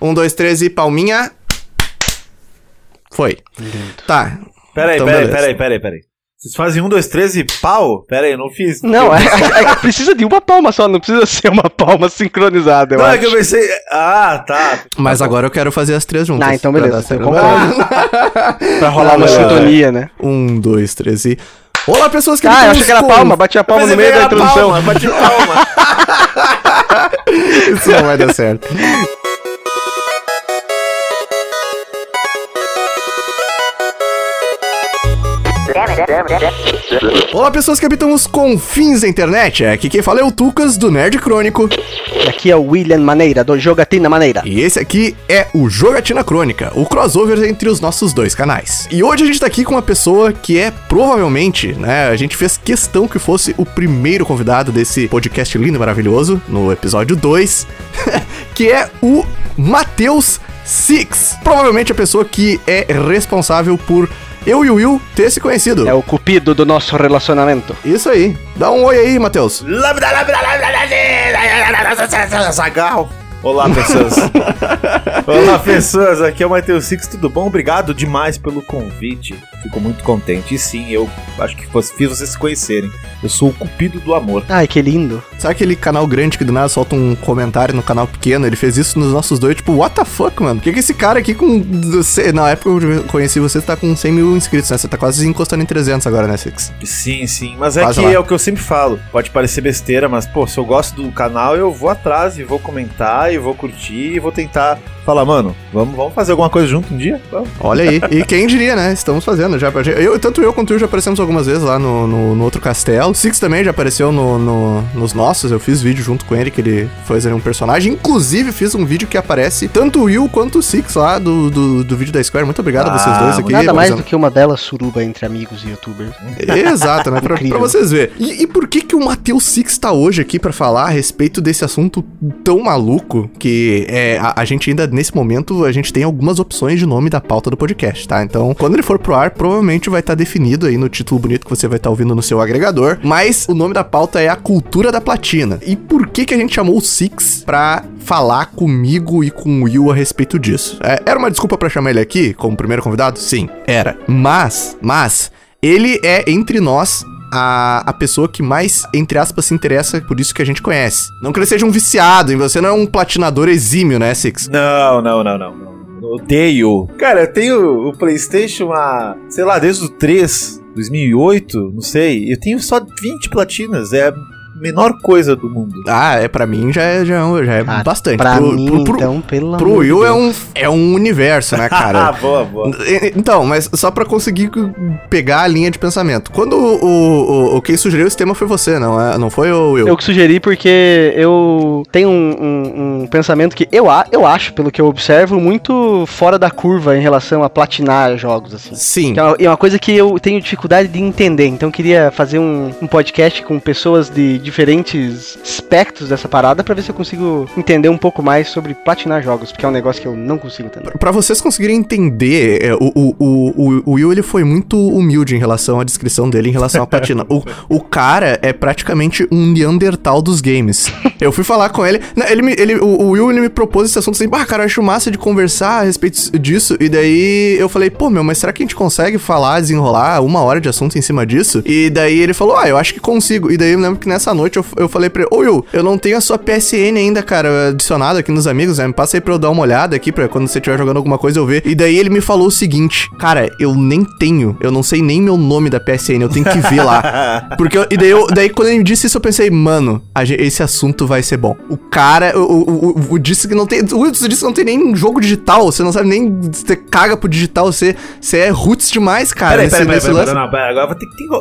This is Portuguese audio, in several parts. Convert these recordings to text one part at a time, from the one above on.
Um, dois, três e palminha. Foi. Tá. Peraí, Então, peraí, peraí, peraí, peraí. Vocês fazem um, dois, três e pau? Peraí, eu não fiz. Não, é, é- é- precisa de uma palma só, não precisa ser uma palma sincronizada, eu Não, é acho. que eu pensei. Ah, tá. Mas agora eu quero fazer as três juntas. Ah, então pra beleza, então concordo. Pra rolar uma Não, não. sintonia, né? Um, dois, três e. Olá, pessoas que Ah, eu achei que era palma, bati a palma no meio da introdução. Palma, bati palma. Isso não vai dar certo. Olá, pessoas que habitam os confins da internet. Aqui quem fala é o Tucas, do Nerd Crônico. E aqui é o William Maneira, do Jogatina Maneira. E esse aqui é o Jogatina Crônica, o crossover entre os nossos dois canais. E hoje a gente tá aqui com uma pessoa que é provavelmente, né, a gente fez questão que fosse o primeiro convidado desse podcast lindo e maravilhoso, no episódio 2, que é o Matheus Six. Provavelmente a pessoa que é responsável por eu e o Will ter se conhecido. É o cupido do nosso relacionamento. Isso aí. Dá um oi aí, Matheus. Lambda, Olá, pessoas. Olá, pessoas. Aqui é o Matheus Six, tudo bom? Obrigado demais pelo convite. Fico muito contente. E sim, eu acho que fiz vocês se conhecerem. Eu sou o cupido do amor. Ai, que lindo. Sabe aquele canal grande que do nada solta um comentário no canal pequeno? Ele fez isso nos nossos dois, tipo, what the fuck, mano? Por que, que esse cara aqui com. você- Na época que eu conheci você, tá com 100 mil inscritos, né? Você tá quase encostando em 300 agora, né, Six? Sim, sim. Mas é Quase que lá. é o que eu sempre falo. Pode parecer besteira, mas, pô, se eu gosto do canal, eu vou atrás e vou comentar e vou curtir e vou tentar falar, mano, vamos, vamos fazer alguma coisa junto um dia? Vamos. Olha aí. e quem diria, né? Estamos fazendo já. Eu, tanto eu quanto eu já aparecemos algumas vezes lá no, no, no outro castelo. Six também já apareceu no, no- nos nossos. Eu fiz vídeo junto com ele, que ele fez um personagem. Inclusive, fiz um vídeo que aparece tanto o Will quanto o Six lá do, do, do vídeo da Square. Muito obrigado a vocês Ah, dois aqui. Nada mais do que uma bela suruba entre amigos e youtubers. Exato, né? Pra, pra vocês verem. E, e por que que o Matheus Six tá hoje aqui pra falar a respeito desse assunto tão maluco que é, a, a gente ainda, nesse momento, a gente tem algumas opções de nome da pauta do podcast, tá? Então, quando ele for pro ar, provavelmente vai estar definido aí no título bonito que você vai estar ouvindo no seu agregador. Mas o nome da pauta é a cultura da platina. E por que que a gente chamou o Six pra falar comigo e com o Will a respeito disso? É, era uma desculpa pra chamar ele aqui como primeiro convidado? Sim, era. Mas, mas, ele é entre nós a, a pessoa que mais, entre aspas, se interessa por isso que a gente conhece. Não que ele seja um viciado, e você não é um platinador exímio, né, Six? Não, não, não, não. não. Odeio. Cara, eu tenho o PlayStation há, sei lá, desde o 3, 2008, não sei. Eu tenho só 20 platinas. É menor coisa do mundo. Ah, é pra mim já é, já é, já é Ah, bastante. Pra pro, mim, pro, pro, então, pelo pro amor de Will é um, é um universo, né, Ah, cara? boa, boa. E- Então, mas só pra conseguir pegar a linha de pensamento. Quando o, o, o quem sugeriu esse tema foi você, não é? Não foi o Will? Eu que sugeri porque eu tenho um, um- um pensamento que eu, a- eu acho, pelo que eu observo, muito fora da curva em relação a platinar jogos, assim. Sim. Que é uma, é uma coisa que eu tenho dificuldade de entender. Então eu queria fazer um, um podcast com pessoas de diferentes aspectos dessa parada pra ver se eu consigo entender um pouco mais sobre platinar jogos, porque é um negócio que eu não consigo entender. Pra vocês conseguirem entender, é, o, o, o, o Will ele foi muito humilde em relação à descrição dele em relação à platina. o, o cara é praticamente um Neandertal dos games. Eu fui falar com ele, ele, me- ele o, o Will ele me propôs esse assunto assim, bah, cara, eu acho massa de conversar a respeito disso. E daí eu falei, pô, meu, mas será que a gente consegue falar, desenrolar uma hora de assunto em cima disso? E daí ele falou, ah, eu acho que consigo. E daí eu lembro que nessa noite eu, eu falei pra ele, ô Will, eu não tenho a sua PSN ainda, cara, adicionado aqui nos amigos, né? Me passa aí pra eu dar uma olhada aqui, pra quando você estiver jogando alguma coisa eu ver. E daí ele me falou o seguinte, cara, eu nem tenho, eu não sei nem meu nome da PSN, eu tenho que ver lá. Porque, eu- e daí, eu, daí quando ele me disse isso, eu pensei, mano, a gen- esse assunto vai ser bom. O cara, o, o, o- o disse que não tem, o Wilson disse que não tem nem jogo digital, você não sabe nem, você caga pro digital, você, você é roots demais, cara. Peraí, peraí, peraí, peraí, lance. não, pera, agora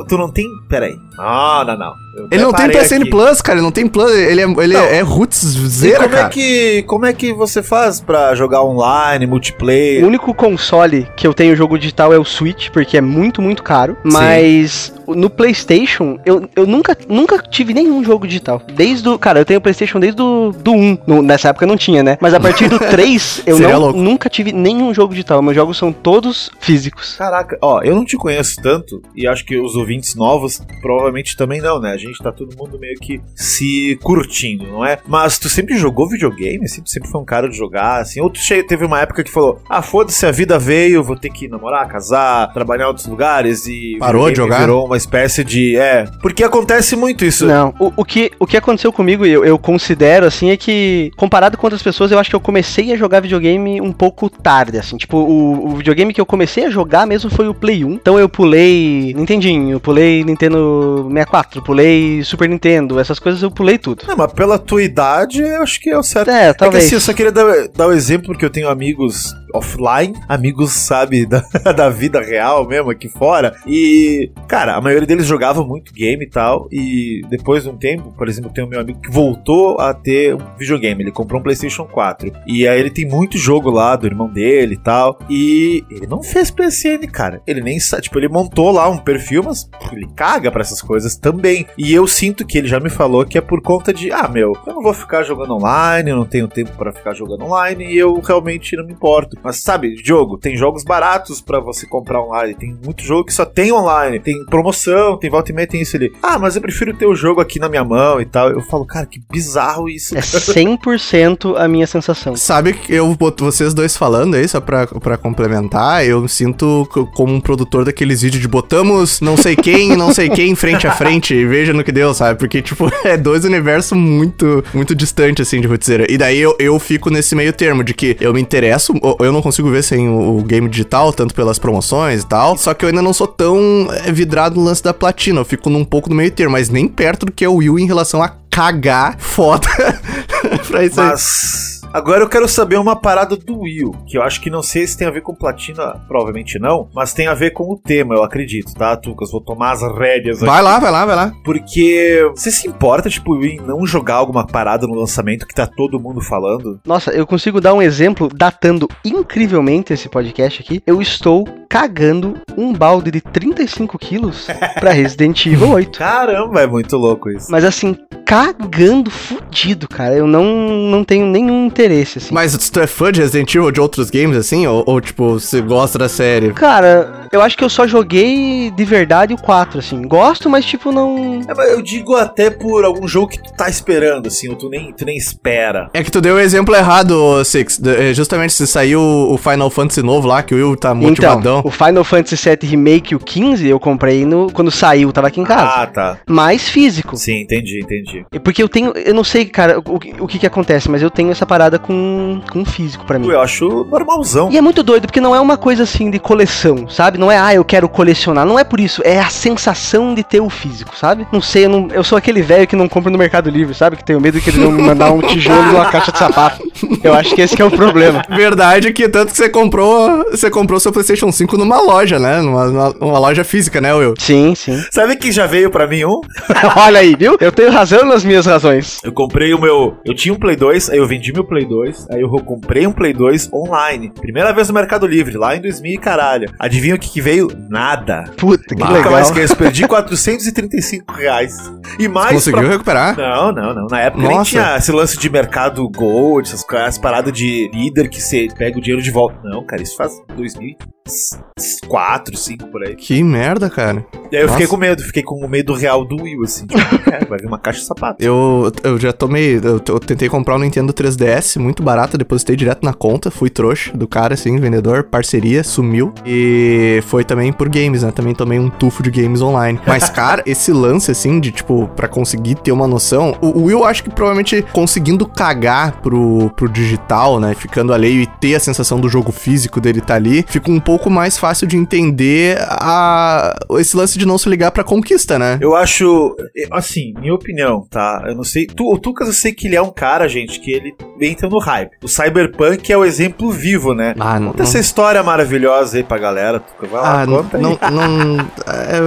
tu não tem, peraí. Não, não, não. Eu Ele não tem PSN aqui. Plus, cara, ele não tem Plus, ele é, ele Não. é, é roots zera, como cara. é que como é que você faz pra jogar online, O multiplayer? único console que eu tenho jogo digital é o Switch, porque é muito, muito caro. Mas no PlayStation, eu, eu nunca, nunca tive nenhum jogo digital. Desde o. Cara, eu tenho PlayStation desde o do 1. No, nessa época não tinha, né? Mas a partir do 3, eu não, louco. nunca tive nenhum jogo digital. Meus jogos são todos físicos. Caraca, ó, eu não te conheço tanto e acho que os ouvintes novos provavelmente também não, né? A gente tá todo mundo meio que se curtindo, não é? Mas tu sempre jogou videogame? Tu sempre foi um cara de jogar, assim? Ou tu che- teve uma época que falou, ah, foda-se, a vida veio, vou ter que namorar, casar, trabalhar em outros lugares e... Parou de jogar? Virou uma espécie de... É, porque acontece muito isso. Não, o, o que, o que aconteceu comigo, eu, eu considero, assim, é que, comparado com outras pessoas, eu acho que eu comecei a jogar videogame um pouco tarde, assim. Tipo, o, o videogame que eu comecei a jogar mesmo foi o Play 1. Então eu pulei Nintendinho, pulei Nintendo 64, pulei Super Nintendo, essas coisas eu pulei tudo. Não, mas pela tua idade, eu acho que é o certo. É, É que talvez. assim, eu só queria dar, dar o exemplo porque eu tenho amigos offline, amigos, sabe, da, da vida real mesmo aqui fora. E, cara, a maioria deles jogava muito game e tal. E depois de um tempo, por exemplo, tenho um meu amigo que voltou a ter um videogame. Ele comprou um PlayStation 4. E aí ele tem muito jogo lá do irmão dele e tal. E ele não fez PSN, cara. Ele nem sabe. Tipo, ele montou lá um perfil, mas ele caga pra essas coisas também. E eu sinto que ele já me falou que é por conta de, ah, meu, eu não vou ficar jogando online, eu não tenho tempo pra ficar jogando online e eu realmente não me importo. Mas sabe, jogo, tem jogos baratos pra você comprar online, tem muito jogo que só tem online, tem promoção, tem volta e meia, tem isso ali. Ah, mas eu prefiro ter o jogo aqui na minha mão e tal. Eu falo, cara, que bizarro isso. É 100% a minha sensação. Sabe que eu boto vocês dois falando aí, só pra, pra complementar, eu me sinto co- como um produtor daqueles vídeos de botamos não sei quem, não sei quem frente a frente e veja no que deu, sabe? Porque, tipo, é dois universos muito, muito distantes, assim, de Rotizeira. E daí eu, eu fico nesse meio termo de que eu me interesso, eu não consigo ver sem o, o game digital, tanto pelas promoções e tal, só que eu ainda não sou tão é, vidrado no lance da platina, eu fico num pouco no meio termo, mas nem perto do que é o Will em relação a cagar foda pra isso aí. Mas agora eu quero saber uma parada do Will, que eu acho que não sei se tem a ver com platina, provavelmente não, mas tem a ver com o tema, eu acredito, tá, Tucas? Vou tomar as rédeas aqui. Vai lá, vai lá, vai lá. Porque você se importa, tipo, o Will em não jogar alguma parada no lançamento que tá todo mundo falando? Nossa, eu consigo dar um exemplo datando incrivelmente esse podcast aqui. Eu estou cagando um balde de 35 quilos pra Resident Evil 8. Caramba, é muito louco isso. Mas assim, cagando fudido, cara. Eu não, não tenho nenhum interesse, assim. Mas tu é fã de Resident Evil ou de outros games, assim? Ou, ou, tipo, você gosta da série? Cara, eu acho que eu só joguei de verdade o 4, assim. Gosto, mas tipo, não. É, mas eu digo até por algum jogo que tu tá esperando, assim, ou tu nem, tu nem espera. É que tu deu o exemplo errado, Six. De- é, Justamente se saiu o Final Fantasy novo lá, que o Will tá motivadão. Então, o Final Fantasy VII Remake, o 15, eu comprei no, quando saiu, tava aqui em casa. Ah, tá. Mais físico. Sim, entendi, entendi. E Porque eu tenho. Eu não sei, cara, o, que- o que que acontece, mas eu tenho essa parada com, com físico pra mim. Eu acho normalzão. E é muito doido, porque não é uma coisa assim de coleção, sabe? Não é, ah, eu quero colecionar. Não é por isso. É a sensação de ter o físico, sabe? Não sei, eu, não- eu sou aquele velho que não compra no Mercado Livre, sabe? Que tenho medo que ele não me mandar um tijolo e uma caixa de sapato. Eu acho que esse que é o problema. Verdade que tanto que você comprou, você comprou seu PlayStation 5 numa loja, né? Numa, numa- numa loja física, né, Will? Sim, sim. Sabe que já veio pra mim um? Olha aí, viu? Eu tenho razão nas minhas razões. Eu comprei o meu. Eu tinha um Play 2, aí eu vendi meu Play 2, aí eu comprei um Play 2 online. Primeira vez no Mercado Livre, lá em 2000 e caralho. Adivinha o que, que veio? Nada. Puta, que Nunca legal. mais esqueço, perdi 435 reais. E mais. Conseguiu pra- recuperar? Não, não, não. Na época nem Nossa. tinha esse lance de mercado gold, essas, essas paradas de líder que você pega o dinheiro de volta. Não, cara, isso faz 2004, 2005 por aí. Que merda, cara. E aí eu fiquei Nossa. com medo, fiquei com o medo real do Will, assim. Tipo, é, vai vir uma caixa de sapato. Eu, eu já tomei. Eu, eu tentei comprar um Nintendo 3DS, muito barato, depositei direto na conta, fui trouxa do cara, assim, vendedor, parceria, sumiu. E foi também por games, né? Também tomei um tufo de games online. Mas, cara, esse lance, assim, de tipo, pra conseguir ter uma noção. O, Will, acho que provavelmente conseguindo cagar pro, pro digital, né? Ficando alheio e ter a sensação do jogo físico dele tá ali, fica um pouco mais fácil de entender a, esse lance de não se ligar pra conquista, né? Eu acho, assim, minha opinião, tá? Eu não sei. Tu, o Tucas, eu sei que ele é um cara, gente, que ele entra no hype. O Cyberpunk é o exemplo vivo, né? Ah, não. Conta essa história maravilhosa aí pra galera, Tucas. Vai lá, Ah, conta aí. não, não, é,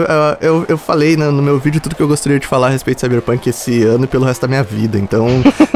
é, eu, eu falei né, no meu vídeo tudo que eu gostaria de falar a respeito de Cyberpunk esse ano e pelo resto da minha vida. Então,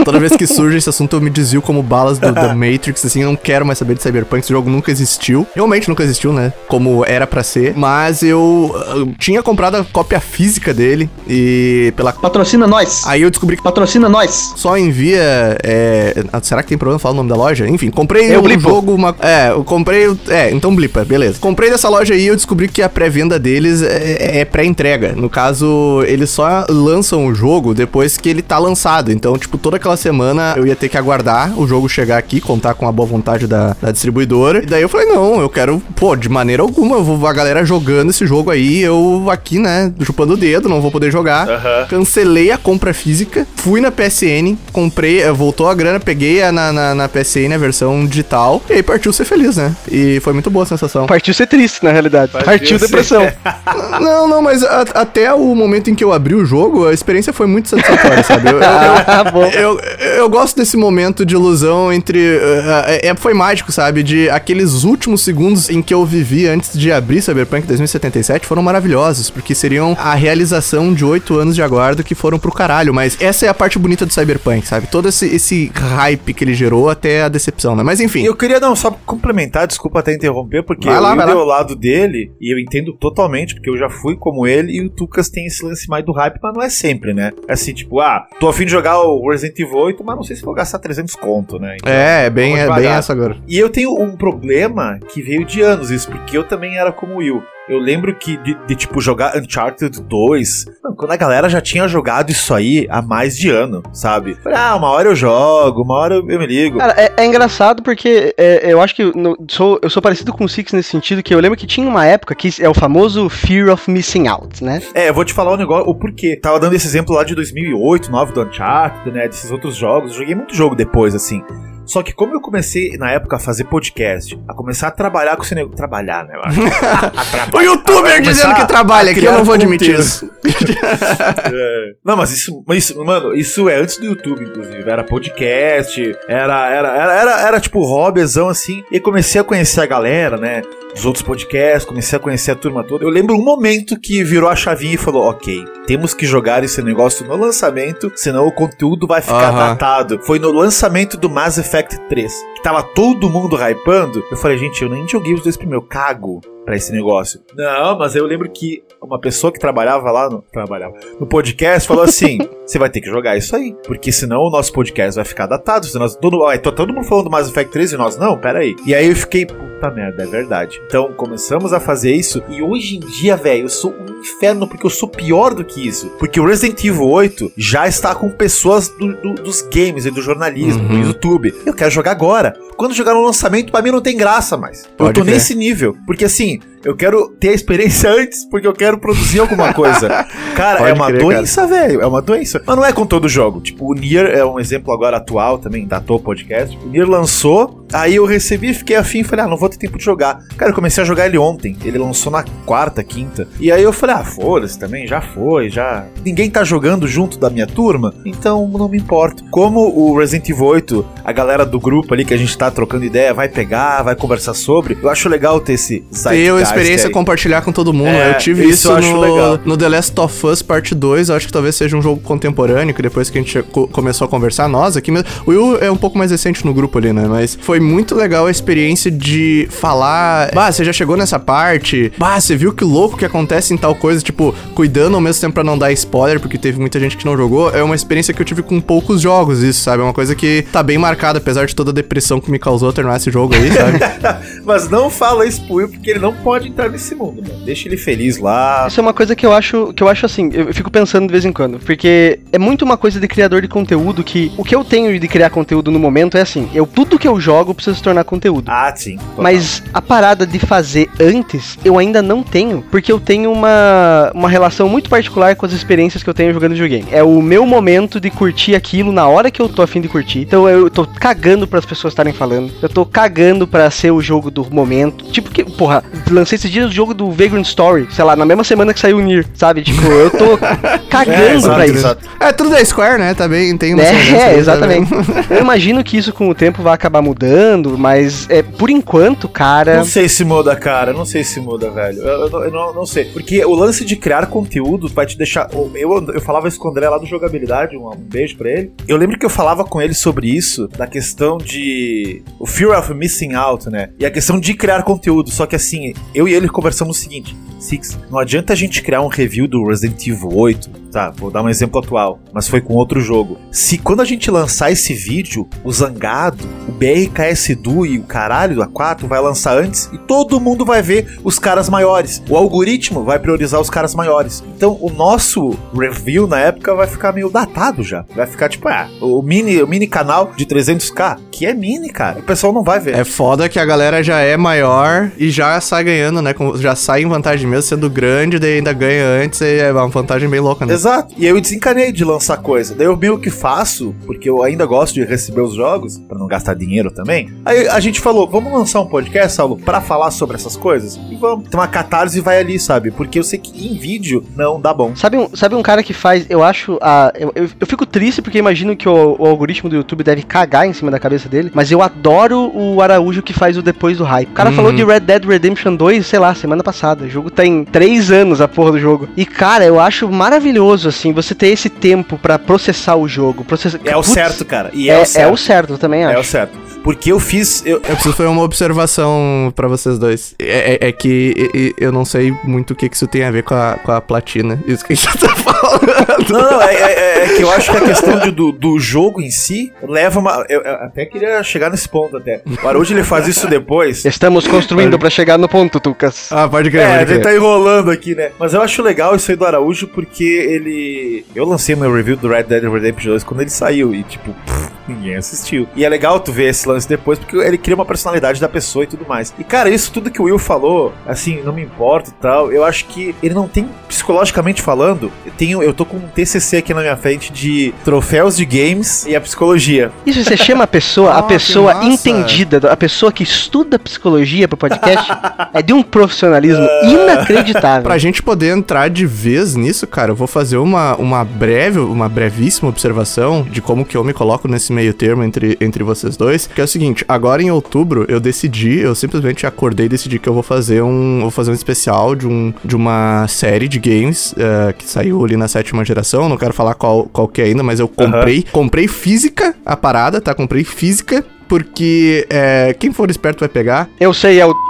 toda vez que surge esse assunto, eu me desvio como balas do, da Matrix, assim, eu não quero mais saber de Cyberpunk. Esse jogo nunca existiu. Realmente nunca existiu, né? Como era pra ser. Mas eu, eu tinha comprado a cópia física dele e pela. Patrocina nós! Aí eu descobri que Patrocina nós! só envia. é, ah, será que tem problema falar o nome da loja? Enfim, comprei Eu um blipo. jogo, uma. É, eu comprei. É, então blipa, beleza. Comprei dessa loja aí e eu descobri que a pré-venda deles é, é pré-entrega. No caso, eles só lançam o jogo depois que ele tá lançado. Então, tipo, toda aquela semana eu ia ter que aguardar o jogo chegar aqui, contar com a boa vontade da, da distribuidora. E daí eu falei, não, eu quero, pô, de maneira alguma, eu vou a galera jogando esse jogo aí, eu aqui, né, chupando o dedo, não vou poder jogar. Aham. Cancelei a compra física, fui na PSN, comprei, eh, voltou a grana, peguei a na, na, na PSN a versão digital, e aí partiu ser feliz, né? E foi muito boa a sensação. Partiu ser triste, na realidade. Partiu Partiu, ser- depressão. não, não, mas a- até o momento em que eu abri o jogo, a experiência foi muito satisfatória, sabe? Eu, eu- Ah, bom. eu, eu gosto desse momento de ilusão entre. eh, é, foi mágico, sabe? De aqueles últimos segundos em que eu vivi antes de abrir Cyberpunk 2077 foram maravilhosos, porque seriam a realização de oito anos de aguardo que foram pro caralho. Mas essa é a parte bonita do Cyberpunk, sabe? Todo esse, esse hype que ele gerou até a decepção, né? Mas enfim. E eu queria não só complementar, desculpa até interromper, porque Vai lá, eu vai lá. Lado dele e eu entendo totalmente, porque eu já fui como ele e o Tucas tem esse lance mais do hype, mas não é sempre, né? É assim, tipo, ah, tô afim de jogar o Resident Evil 8, mas não sei se vou gastar 300 conto, né? Então, É, é bem, é bem essa agora. E eu tenho um problema que veio de anos isso, porque eu também era como o Will. Eu lembro que de, de, tipo jogar Uncharted 2, mano, quando a galera já tinha jogado isso aí há mais de ano, sabe? Ah, uma hora eu jogo, uma hora eu, me ligo. Cara, é, é engraçado porque é, eu acho que no- sou, eu sou parecido com o Six nesse sentido, que eu lembro que tinha uma época que é o famoso Fear of Missing Out, né? É, eu vou te falar um negócio, o porquê. Tava dando esse exemplo lá de 2008, 9 do Uncharted, né, desses outros jogos. Eu joguei muito jogo depois, assim. Só que como eu comecei, na época, a fazer podcast, a começar a trabalhar com esse negócio... Trabalhar, né? O youtuber dizendo que trabalha aqui, eu não vou admitir conteúdo. isso. É. Não, mas isso, mas isso, mano, isso é antes do YouTube, inclusive. Era podcast, era, era, era, era, era tipo hobbyzão assim. E comecei a conhecer a galera, né? Dos outros podcasts, comecei a conhecer a turma toda. Eu lembro um momento que virou a chavinha e falou: Ok, temos que jogar esse negócio no lançamento, senão o conteúdo vai ficar datado. Foi no lançamento do Mass Effect 3, que tava todo mundo hypando. Eu falei, gente, eu nem joguei os dois primeiros, cago pra esse negócio. Não, mas eu lembro que uma pessoa que trabalhava lá no, trabalhava, no podcast falou assim: você vai ter que jogar isso aí, porque senão o nosso podcast vai ficar datado. Senão nós, todo, ai, tô todo mundo falando do Mass Effect 3 e nós, não, pera aí. E aí eu fiquei, puta merda, é verdade. Então começamos a fazer isso e hoje em dia, velho, eu sou um inferno porque eu sou pior do que isso. Porque o Resident Evil 8 já está com pessoas do- do- dos games e do jornalismo, Uhum. do YouTube. Eu quero jogar agora. Quando jogar no lançamento, pra mim não tem graça mais. eu Pode tô crer. nesse nível. Porque assim, me eu quero ter a experiência antes, porque eu quero produzir alguma coisa. Cara, Pode é uma crer, doença, velho. É uma doença. Mas não é com todo jogo. Tipo, o Nier é um exemplo agora atual também, da Tô Podcast. O Nier lançou, aí eu recebi, fiquei afim, falei, ah, não vou ter tempo de jogar. Cara, eu comecei a jogar ele ontem. Ele lançou na quarta, quinta. E aí eu falei, ah, foda-se também, já foi, já. Ninguém tá jogando junto da minha turma, então não me importo. Como o Resident Evil 8, a galera do grupo ali que a gente tá trocando ideia, vai pegar, vai conversar sobre, eu acho legal ter esse zeitgeist experiência aí. compartilhar com todo mundo. É, eu tive isso isso, eu acho legal. no, no The Last of Us Parte 2. Eu acho que talvez seja um jogo contemporâneo, que depois que a gente co- começou a conversar, nós aqui mesmo. O Will é um pouco mais recente no grupo ali, né? Mas foi muito legal a experiência de falar. Bah, você já chegou nessa parte. Bah, você viu que louco que acontece em tal coisa, tipo, cuidando ao mesmo tempo pra não dar spoiler, porque teve muita gente que não jogou. É uma experiência que eu tive com poucos jogos, isso, sabe? É uma coisa que tá bem marcada, apesar de toda a depressão que me causou terminar esse jogo aí, sabe? Mas não fala isso pro Will, porque ele não pode entrar nesse mundo, mano. Deixa ele feliz lá. Isso é uma coisa que eu acho, que eu acho assim, eu fico pensando de vez em quando, porque é muito uma coisa de criador de conteúdo que o que eu tenho de criar conteúdo no momento é assim, eu tudo que eu jogo precisa se tornar conteúdo. Ah, sim. total. Mas a parada de fazer antes, eu ainda não tenho, porque eu tenho uma, uma relação muito particular com as experiências que eu tenho jogando videogame. É o meu momento de curtir aquilo na hora que eu tô afim de curtir. Então eu tô cagando para as pessoas estarem falando. Eu tô cagando pra ser o jogo do momento. Tipo que, porra, lancei esses dias o jogo do Vagrant Story, sei lá, na mesma semana que saiu o Nier, sabe? Tipo, eu tô cagando É, pra isso. exato. É tudo da Square, né? Tá bem, tem uma É, é, tá exatamente. vendo? Eu imagino que isso com o tempo vai acabar mudando, mas é, por enquanto, cara. Não sei se muda, cara. Não sei se muda, velho. Eu, eu não- eu não, não sei. Porque o lance de criar conteúdo vai te deixar. Eu, eu falava isso com o André lá do Jogabilidade, um, um beijo pra ele. Eu lembro que eu falava com ele sobre isso, da questão de. O Fear of Missing Out, né? E a questão de criar conteúdo. Só que assim, eu e ele conversamos o seguinte: Six, não adianta a gente criar um review do Resident Evil 8, tá? Vou dar um exemplo atual, mas foi com outro jogo. Se quando a gente lançar esse vídeo, o Zangado, o BRKS Du e o caralho do A4 vai lançar antes e todo mundo vai ver os caras maiores. O algoritmo vai priorizar os caras maiores. Então o nosso review na época vai ficar meio datado já. Vai ficar tipo, ah, o mini, o mini canal de 300k, que é mini, cara. O pessoal não vai ver. É foda que a galera já é maior e já sai ganhando, né? Já sai em vantagem mesmo, sendo grande, daí ainda ganha antes, é uma vantagem bem louca, né? Exato. E aí eu desencanei de lançar coisa. Daí eu meio que faço, porque eu ainda gosto de receber os jogos, pra não gastar dinheiro também. Aí a gente falou, vamos lançar um podcast, Saulo, pra falar sobre essas coisas? E vamos. Tem uma catarse e vai ali, sabe? Porque eu sei que em vídeo não dá bom. Sabe um, sabe um cara que faz, eu acho, a, eu, eu, eu fico triste porque imagino que o, o algoritmo do YouTube deve cagar em cima da cabeça dele, mas eu adoro o Araújo que faz o depois do hype. O cara Uhum. falou de Red Dead Redemption 2, sei lá, semana passada. O jogo tem três anos a porra do jogo. E cara, eu acho maravilhoso, assim, você ter esse tempo pra processar o jogo. Processar... É o Putz, certo, cara. E é, É, o é certo. o certo, também É acho. o certo. Porque eu fiz. Eu, Eu preciso fazer uma observação pra vocês dois. É, é- é que eu não sei muito o que que isso tem a ver com a, com a platina. Isso que a gente tá falando. Não, não, é, é- é que eu acho que a questão de- do, do jogo em si leva uma. Eu, eu até queria chegar nesse ponto até. O Araújo ele faz isso depois. Estamos construindo pra chegar no ponto, Tucas. Ah, pode crer, É, a pode crer. tá enrolando aqui, né? Mas eu acho legal isso aí do Araújo porque ele. Eu lancei meu review do Red Dead Redemption 2 quando ele saiu e, tipo, pff, ninguém assistiu. E é legal tu ver esse lance depois porque ele cria uma personalidade da pessoa e tudo mais. E, cara, isso tudo que o Will falou, assim, não me importa e tal, eu acho que ele não tem, psicologicamente falando, eu, tenho, eu tô com um TCC aqui na minha frente de troféus de games e a psicologia. Isso você chama a pessoa, a que pessoa entendida, a pessoa que estuda psicologia pro podcast, é de um profissionalismo inacreditável. Pra gente poder entrar de vez nisso, cara, eu vou fazer uma, uma breve, uma brevíssima observação de como que eu me coloco nesse meio termo entre, entre vocês dois. Que é o seguinte, agora em outubro eu decidi, eu simplesmente acordei e decidi que eu vou fazer um. Vou fazer um especial de, um, de uma série de games eh, que saiu ali na sétima geração. Não quero falar qual, qual que é ainda, mas eu comprei. Comprei física a parada, tá? Comprei física. Porque eh, quem for esperto vai pegar. Eu sei, é o.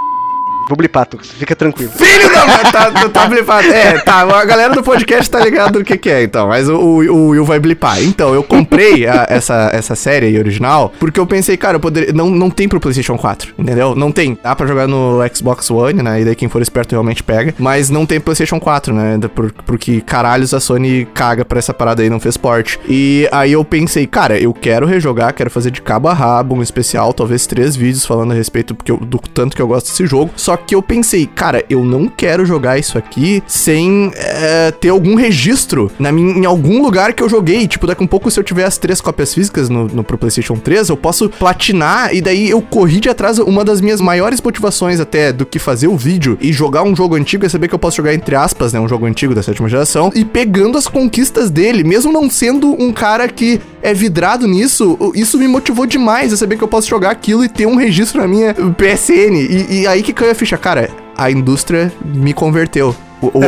Vou blipar, Tucas, fica tranquilo. Filho da mãe, tá, tá, tá blipado. É, tá, a galera do podcast tá ligado no que que é, então. Mas o, o, Will vai blipar. Então, eu comprei a- essa, essa série aí original porque eu pensei, cara, eu poderia... Não, não tem pro PlayStation 4, entendeu? Não tem. Dá pra jogar no Xbox One, né? E daí quem for esperto realmente pega. Mas não tem PlayStation 4, né? Por, porque caralhos a Sony caga pra essa parada aí, não fez porte. E aí eu pensei, cara, eu quero rejogar, quero fazer de cabo a rabo um especial, talvez três vídeos falando a respeito porque eu- do tanto que eu gosto desse jogo. Só que eu pensei, cara, eu não quero jogar isso aqui sem é, ter algum registro na minha, em algum lugar que eu joguei. Tipo, daqui a um pouco, se eu tiver as três cópias físicas no, no pro PlayStation 3, eu posso platinar e daí eu corri de atrás. Uma das minhas maiores motivações até do que fazer o vídeo e jogar um jogo antigo é saber que eu posso jogar, entre aspas, né? Um jogo antigo da sétima geração e pegando as conquistas dele, mesmo não sendo um cara que é vidrado nisso, isso me motivou demais a saber que eu posso jogar aquilo e ter um registro na minha PSN. E, e aí que caiu a ficha, cara, a indústria me converteu.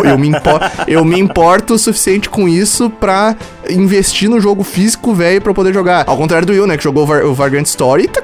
Eu me, impo- eu me importo o suficiente com isso pra investir no jogo físico, velho, pra eu poder jogar. Ao contrário do Will, né, que jogou o, Var- o Vargant Story e tá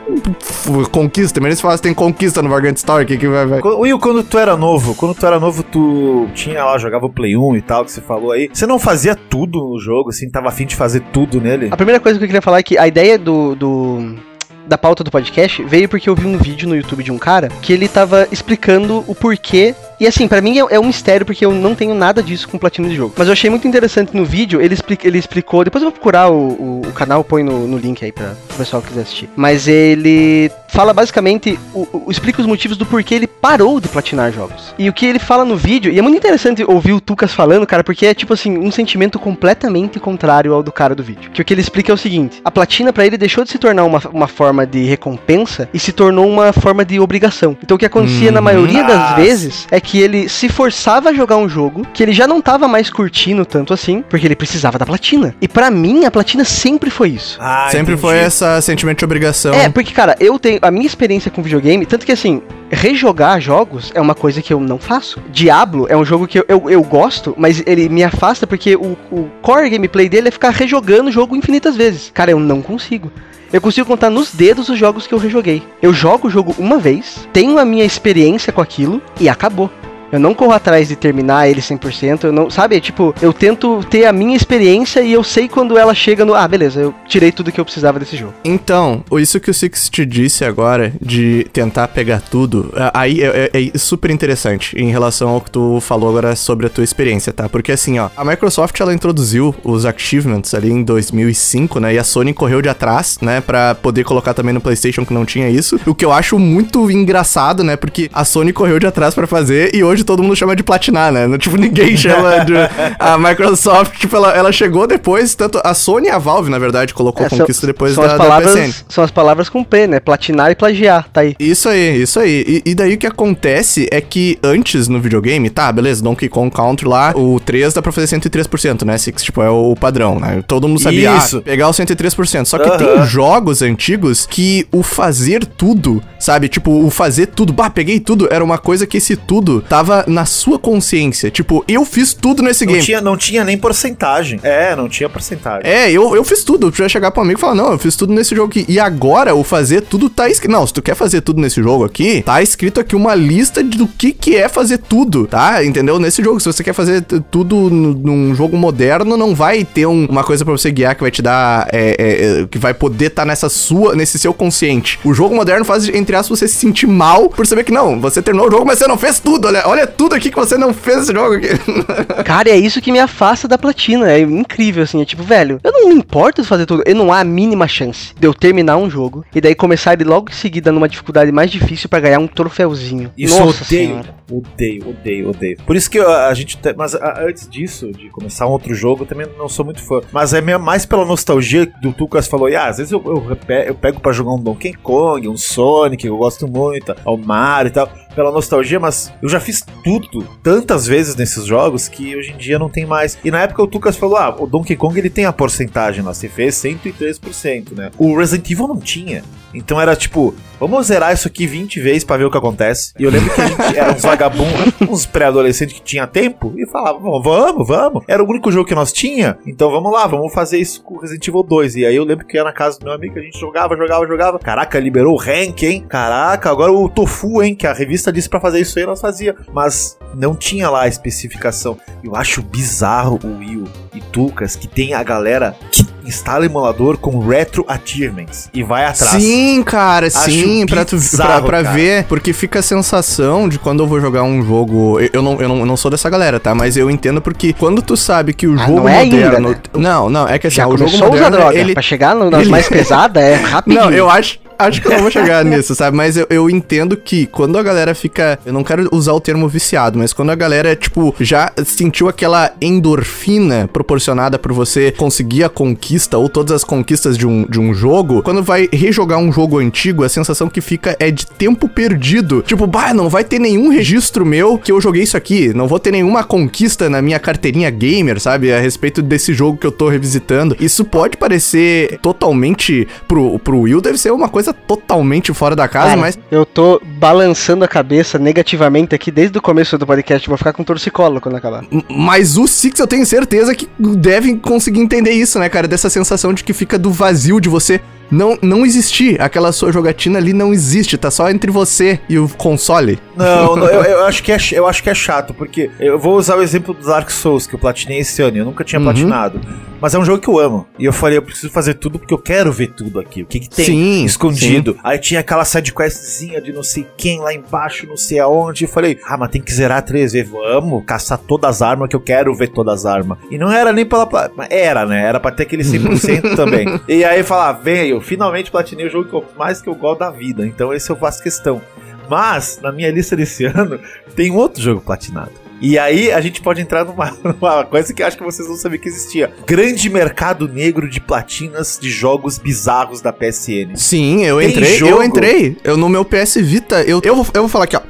conquista. Também eles falam, tem conquista no Vargant Story, o que que vai... vai? Quando- Will, quando tu era novo, quando tu era novo, tu tinha lá, jogava o Play 1 e tal, que você falou aí. Você não fazia tudo no jogo, assim, tava afim de fazer tudo nele? A primeira coisa que eu queria falar é que a ideia do. do- da pauta do podcast veio porque eu vi um vídeo no YouTube de um cara que ele tava explicando o porquê. E assim, pra mim é, é um mistério porque eu não tenho nada disso com platina de jogo. Mas eu achei muito interessante no vídeo, ele, explica, ele explicou. Depois eu vou procurar o, o, o canal, põe no, no link aí pra o pessoal que quiser assistir. Mas ele fala basicamente, o, o- explica os motivos do porquê ele parou de platinar jogos. E o que ele fala no vídeo, e é muito interessante ouvir o Tucas falando, cara, porque é tipo assim, um sentimento completamente contrário ao do cara do vídeo. Que o que ele explica é o seguinte: a platina pra ele deixou de se tornar uma, uma forma de recompensa e se tornou uma forma de obrigação. Então o que acontecia na Uhum. maioria das Ah, vezes é que ele se forçava a jogar um jogo que ele já não tava mais curtindo tanto assim, porque ele precisava da platina. E pra mim, a platina sempre foi isso. Ah, Sempre entendi. foi essa sentimento de obrigação. É, porque, cara, eu tenho. A minha experiência com videogame, tanto que assim, rejogar jogos é uma coisa que eu não faço. Diablo é um jogo que eu, eu, eu gosto, mas ele me afasta porque o, o core gameplay dele é ficar rejogando o jogo infinitas vezes. Cara, eu não consigo. Eu consigo contar nos dedos os jogos que eu rejoguei. Eu jogo o jogo uma vez, tenho a minha experiência com aquilo e acabou. Eu não corro atrás de terminar ele 100%, eu não, sabe? Tipo, eu tento ter a minha experiência e eu sei quando ela chega no, ah, beleza, eu tirei tudo que eu precisava desse jogo. Então, isso que o Six te disse agora, de tentar pegar tudo, aí é, é- é super interessante em relação ao que tu falou agora sobre a tua experiência, tá? Porque assim, ó, a Microsoft ela introduziu os achievements ali em 2005, né? E a Sony correu de atrás, né? Pra poder colocar também no PlayStation que não tinha isso. O que eu acho muito engraçado, né? Porque a Sony correu de atrás pra fazer e hoje todo mundo chama de platinar, né? Tipo, ninguém chama de. A Microsoft, tipo, ela, ela chegou depois, tanto a Sony e a Valve, na verdade, colocou É, são- conquista depois são da, as da palavras, São as palavras com P, né? Platinar e plagiar, tá aí. Isso aí, isso aí. E, e daí o que acontece é que antes no videogame, tá, beleza, Donkey Kong Country lá, o 3 dá pra fazer 103%, né? Six, tipo, é o padrão, né? Todo mundo sabia Isso. ah, pegar o 103%. Só que tem jogos antigos que o fazer tudo, sabe? Tipo, o fazer tudo, bah, peguei tudo, era uma coisa que esse tudo tava na sua consciência. Tipo, eu fiz tudo nesse Não game. tinha, não tinha nem porcentagem. É, não tinha porcentagem. É, eu, eu fiz tudo. Tu ia chegar pro amigo e falar, não, eu fiz tudo nesse jogo aqui. E agora, o fazer tudo tá escrito. Não, se tu quer fazer tudo nesse jogo aqui, tá escrito aqui uma lista do que que é fazer tudo, tá? Entendeu? Nesse jogo, se você quer fazer tudo num jogo moderno, não vai ter um- uma coisa pra você guiar que vai te dar, é, é, é, que vai poder tá nessa sua, nesse seu consciente. O jogo moderno faz, entre aspas, você se sentir mal por saber que não, você terminou o jogo, mas você não fez tudo. Olha, olha tudo aqui que você não fez esse jogo aqui. Cara, é isso que me afasta da platina. É incrível, assim. É tipo, velho, eu não me importo de fazer tudo. Eu não há a mínima chance de eu terminar um jogo e daí começar ele logo em seguida numa dificuldade mais difícil pra ganhar um troféuzinho. Isso eu Nossa odeio, senhora. odeio, odeio, odeio. Por isso que eu- a gente. te- Mas a- antes disso, de começar um outro jogo, eu também não sou muito fã. Mas é mais pela nostalgia do Tucas falou. E ah, às vezes eu, eu, eu pego pra jogar um Donkey Kong, um Sonic, que eu gosto muito, o Mario e tal. Pela nostalgia, mas eu já fiz tudo tantas vezes nesses jogos que hoje em dia não tem mais. E na época o Tucas falou: ah, o Donkey Kong ele tem a porcentagem lá, você fez 103%, né? O Resident Evil não tinha. Então era tipo, vamos zerar isso aqui 20 vezes pra ver o que acontece. E eu lembro que a gente era uns vagabundos, uns pré-adolescentes que tinha tempo e falava, "Bom, vamos, vamos. Era o único jogo que nós tinha, então vamos lá, vamos fazer isso com Resident Evil 2. E aí eu lembro que ia na casa do meu amigo, a gente jogava, jogava, jogava. Caraca, liberou o rank, hein? Caraca, agora o Tofu, hein? Que a revista disse pra fazer isso aí, nós fazia. Mas não tinha lá a especificação. Eu acho bizarro o Will e Tucas que tem a galera que instala emulador com retro achievements e vai atrás. Sim, cara, sim, pra, tu, pra, bizarro, pra cara. ver, porque fica a sensação de quando eu vou jogar um jogo. eu- Eu não, eu não, eu não sou dessa galera, tá? Mas eu entendo porque quando tu sabe que o Ah, jogo não é ainda, né? Não, não, é que assim, Já o jogo moderno. droga. Ele, Pra chegar nas ele- mais pesadas é rapidinho. não, eu acho. Acho que eu não vou chegar nisso, sabe? Mas eu, eu entendo que quando a galera fica. Eu não quero usar o termo viciado, mas quando a galera, tipo, já sentiu aquela endorfina proporcionada por você conseguir a conquista ou todas as conquistas de um, de um jogo, quando vai rejogar um jogo antigo, a sensação que fica é de tempo perdido. Tipo, bah, não vai ter nenhum registro meu que eu joguei isso aqui. Não vou ter nenhuma conquista na minha carteirinha gamer, sabe? A respeito desse jogo que eu tô revisitando. Isso pode parecer totalmente. Pro, pro Will deve ser uma coisa totalmente fora da casa, Cara, mas. Eu tô balançando a cabeça negativamente aqui desde o começo do podcast. Vou ficar com torcicolo quando acabar. Mas o Six eu tenho certeza que devem conseguir entender isso, né, cara? Dessa sensação de que fica do vazio de você não, não existir. Aquela sua jogatina ali não existe, tá só entre você e o console. Não, não, eu, eu acho que é, eu acho que é chato, porque eu vou usar o exemplo do Dark Souls, que eu platinei esse ano, eu nunca tinha Uhum. platinado. Mas é um jogo que eu amo. E eu falei, eu preciso fazer tudo porque eu quero ver tudo aqui. O que, que tem Sim, escondido. Aí tinha aquela sidequestzinha de não sei quem lá embaixo, não sei aonde. E falei, ah, mas tem que zerar três vezes. Vamos caçar todas as armas que eu quero ver todas as armas. E não era nem pela. Era, né? Era pra ter aquele 100% também. E aí falar, vem, eu finalmente platinei o jogo que eu, mais que eu gosto da vida. Então esse eu faço questão. Mas, na minha lista desse ano, tem um outro jogo platinado. E aí a gente pode entrar numa, numa coisa que acho que vocês não sabiam que existia. Grande mercado negro de platinas de jogos bizarros da PSN. Sim, eu Tem entrei, jogo? eu entrei. Eu no meu PS Vita, eu, eu, vou, eu vou falar aqui, ó.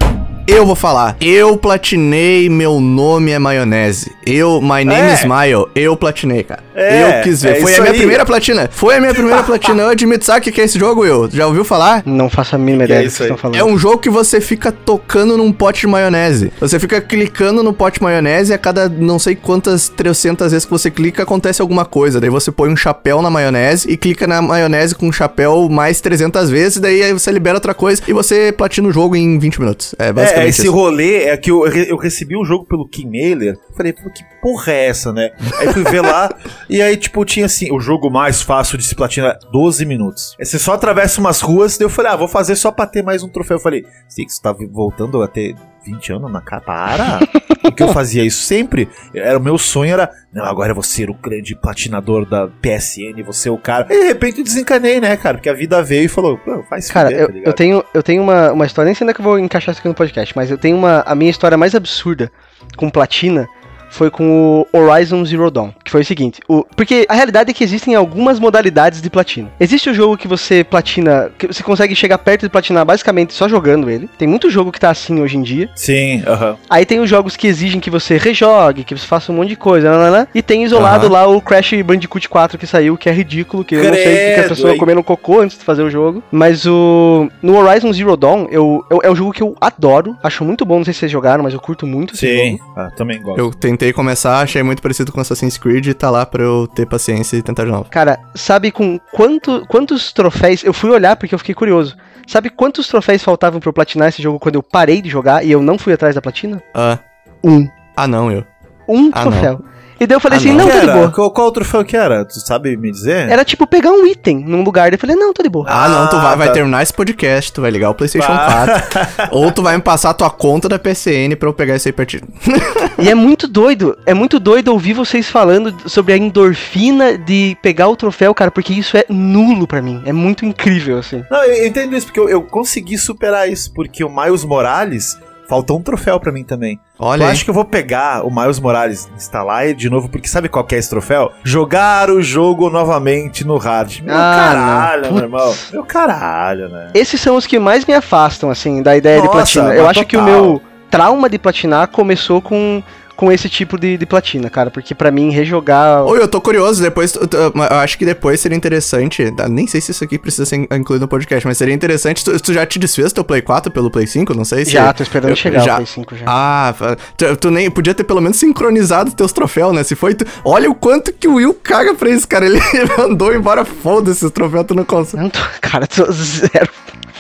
Eu vou falar. Eu platinei, meu nome é maionese. Eu, my name É. is Mayo. Eu platinei, cara. É, eu quis ver. é Foi a minha aí. primeira platina. Foi a minha primeira platina. Eu admito, sabe o que é esse jogo, Will? Já ouviu falar? Não faço a mínima Que é ideia do que vocês estão falando. É um jogo que você fica tocando num pote de maionese. Você fica clicando no pote de maionese e a cada não sei quantas 300 vezes que você clica acontece alguma coisa. Daí você põe um chapéu na maionese e clica na maionese com um chapéu mais 300 vezes. Daí aí você libera outra coisa e você platina o jogo em 20 minutos. É É, basicamente esse isso. rolê é que eu, eu recebi o jogo pelo Kim Mailer. Falei, pô, que porra é essa, né? Aí fui ver lá e aí, tipo, tinha assim: o jogo mais fácil de se platinar 12 minutos. Aí você só atravessa umas ruas. Daí eu falei, ah, vou fazer só pra ter mais um troféu. Eu falei, Six, tá voltando a ter 20 anos na cara? Para! Porque eu fazia isso sempre. Era, o meu sonho era, não, agora eu vou ser o grande platinador da PSN, ser o cara. E de repente eu desencanei, né, cara? Porque a vida veio e falou, pô, faz Cara, fuder, eu, tá eu tenho, eu tenho uma, uma história, nem sei ainda que eu vou encaixar isso aqui no podcast, mas eu tenho uma. A minha história mais absurda com platina foi com o Horizon Zero Dawn. Que foi o seguinte: o, porque a realidade é que existem algumas modalidades de platina. Existe o jogo que você platina, que você consegue chegar perto de platinar basicamente só jogando ele. Tem muito jogo que tá assim hoje em dia. Sim, aham. Aí tem os jogos que exigem que você rejogue, que você faça um monte de coisa, nananã. e tem isolado Aham. lá o Crash Bandicoot 4 que saiu, que é ridículo, que eu não sei o que as Credo, pessoas comendo cocô antes de fazer o jogo. Mas o no Horizon Zero Dawn, eu, eu- é um jogo que eu adoro, acho muito bom, não sei se vocês jogaram, mas eu curto muito esse Sim, ah, também gosto. Eu tentei começar, achei muito parecido com Assassin's Creed e tá lá pra eu ter paciência e tentar de novo. Cara, sabe com quanto, quantos troféus, eu fui olhar porque eu fiquei curioso. Sabe quantos troféus faltavam pra eu platinar esse jogo quando eu parei de jogar e eu não fui atrás da platina? Ah, Um. ah não, eu. Um Ah, troféu. E daí eu falei Ah, assim, não. não, tô de boa. Qual, qual o troféu que era? Tu sabe me dizer? Era tipo pegar um item num lugar. Daí eu falei, não, tô de boa. Ah, não, tu vai, vai tá. terminar esse podcast, tu vai ligar o PlayStation Ah. 4. ou tu vai me passar a tua conta da PCN pra eu pegar isso aí pra ti. E é muito doido, é muito doido ouvir vocês falando sobre a endorfina de pegar o troféu, cara, porque isso é nulo pra mim. É muito incrível, assim. Não, eu entendo isso, porque eu, eu consegui superar isso, porque o Miles Morales faltou um troféu pra mim também. Olha eu acho que eu vou pegar o Miles Morales, instalar ele de novo, porque sabe qual que é esse troféu? Jogar o jogo novamente no hard. Meu Ah, caralho, não. meu irmão. Meu caralho, né? Esses são os que mais me afastam, assim, da ideia de Nossa, platina. Eu acho que o total. meu trauma de platinar começou com, com esse tipo de, de platina, cara, porque pra mim rejogar. Oi, eu tô curioso, depois, tu- eu acho que depois seria interessante, tá, nem sei se isso aqui precisa ser incluído no podcast, mas seria interessante, tu, tu já te desfez teu Play 4 pelo Play 5, não sei se... Já, tô esperando eu- chegar já. o Play 5 já. Ah, tu, tu nem podia ter pelo menos sincronizado teus troféus, né? Se foi tu, olha o quanto que o Will caga pra isso, cara. Ele mandou embora, foda-se, os troféus tu não consegue. Não tô, cara, tô zero.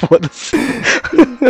Foda-se.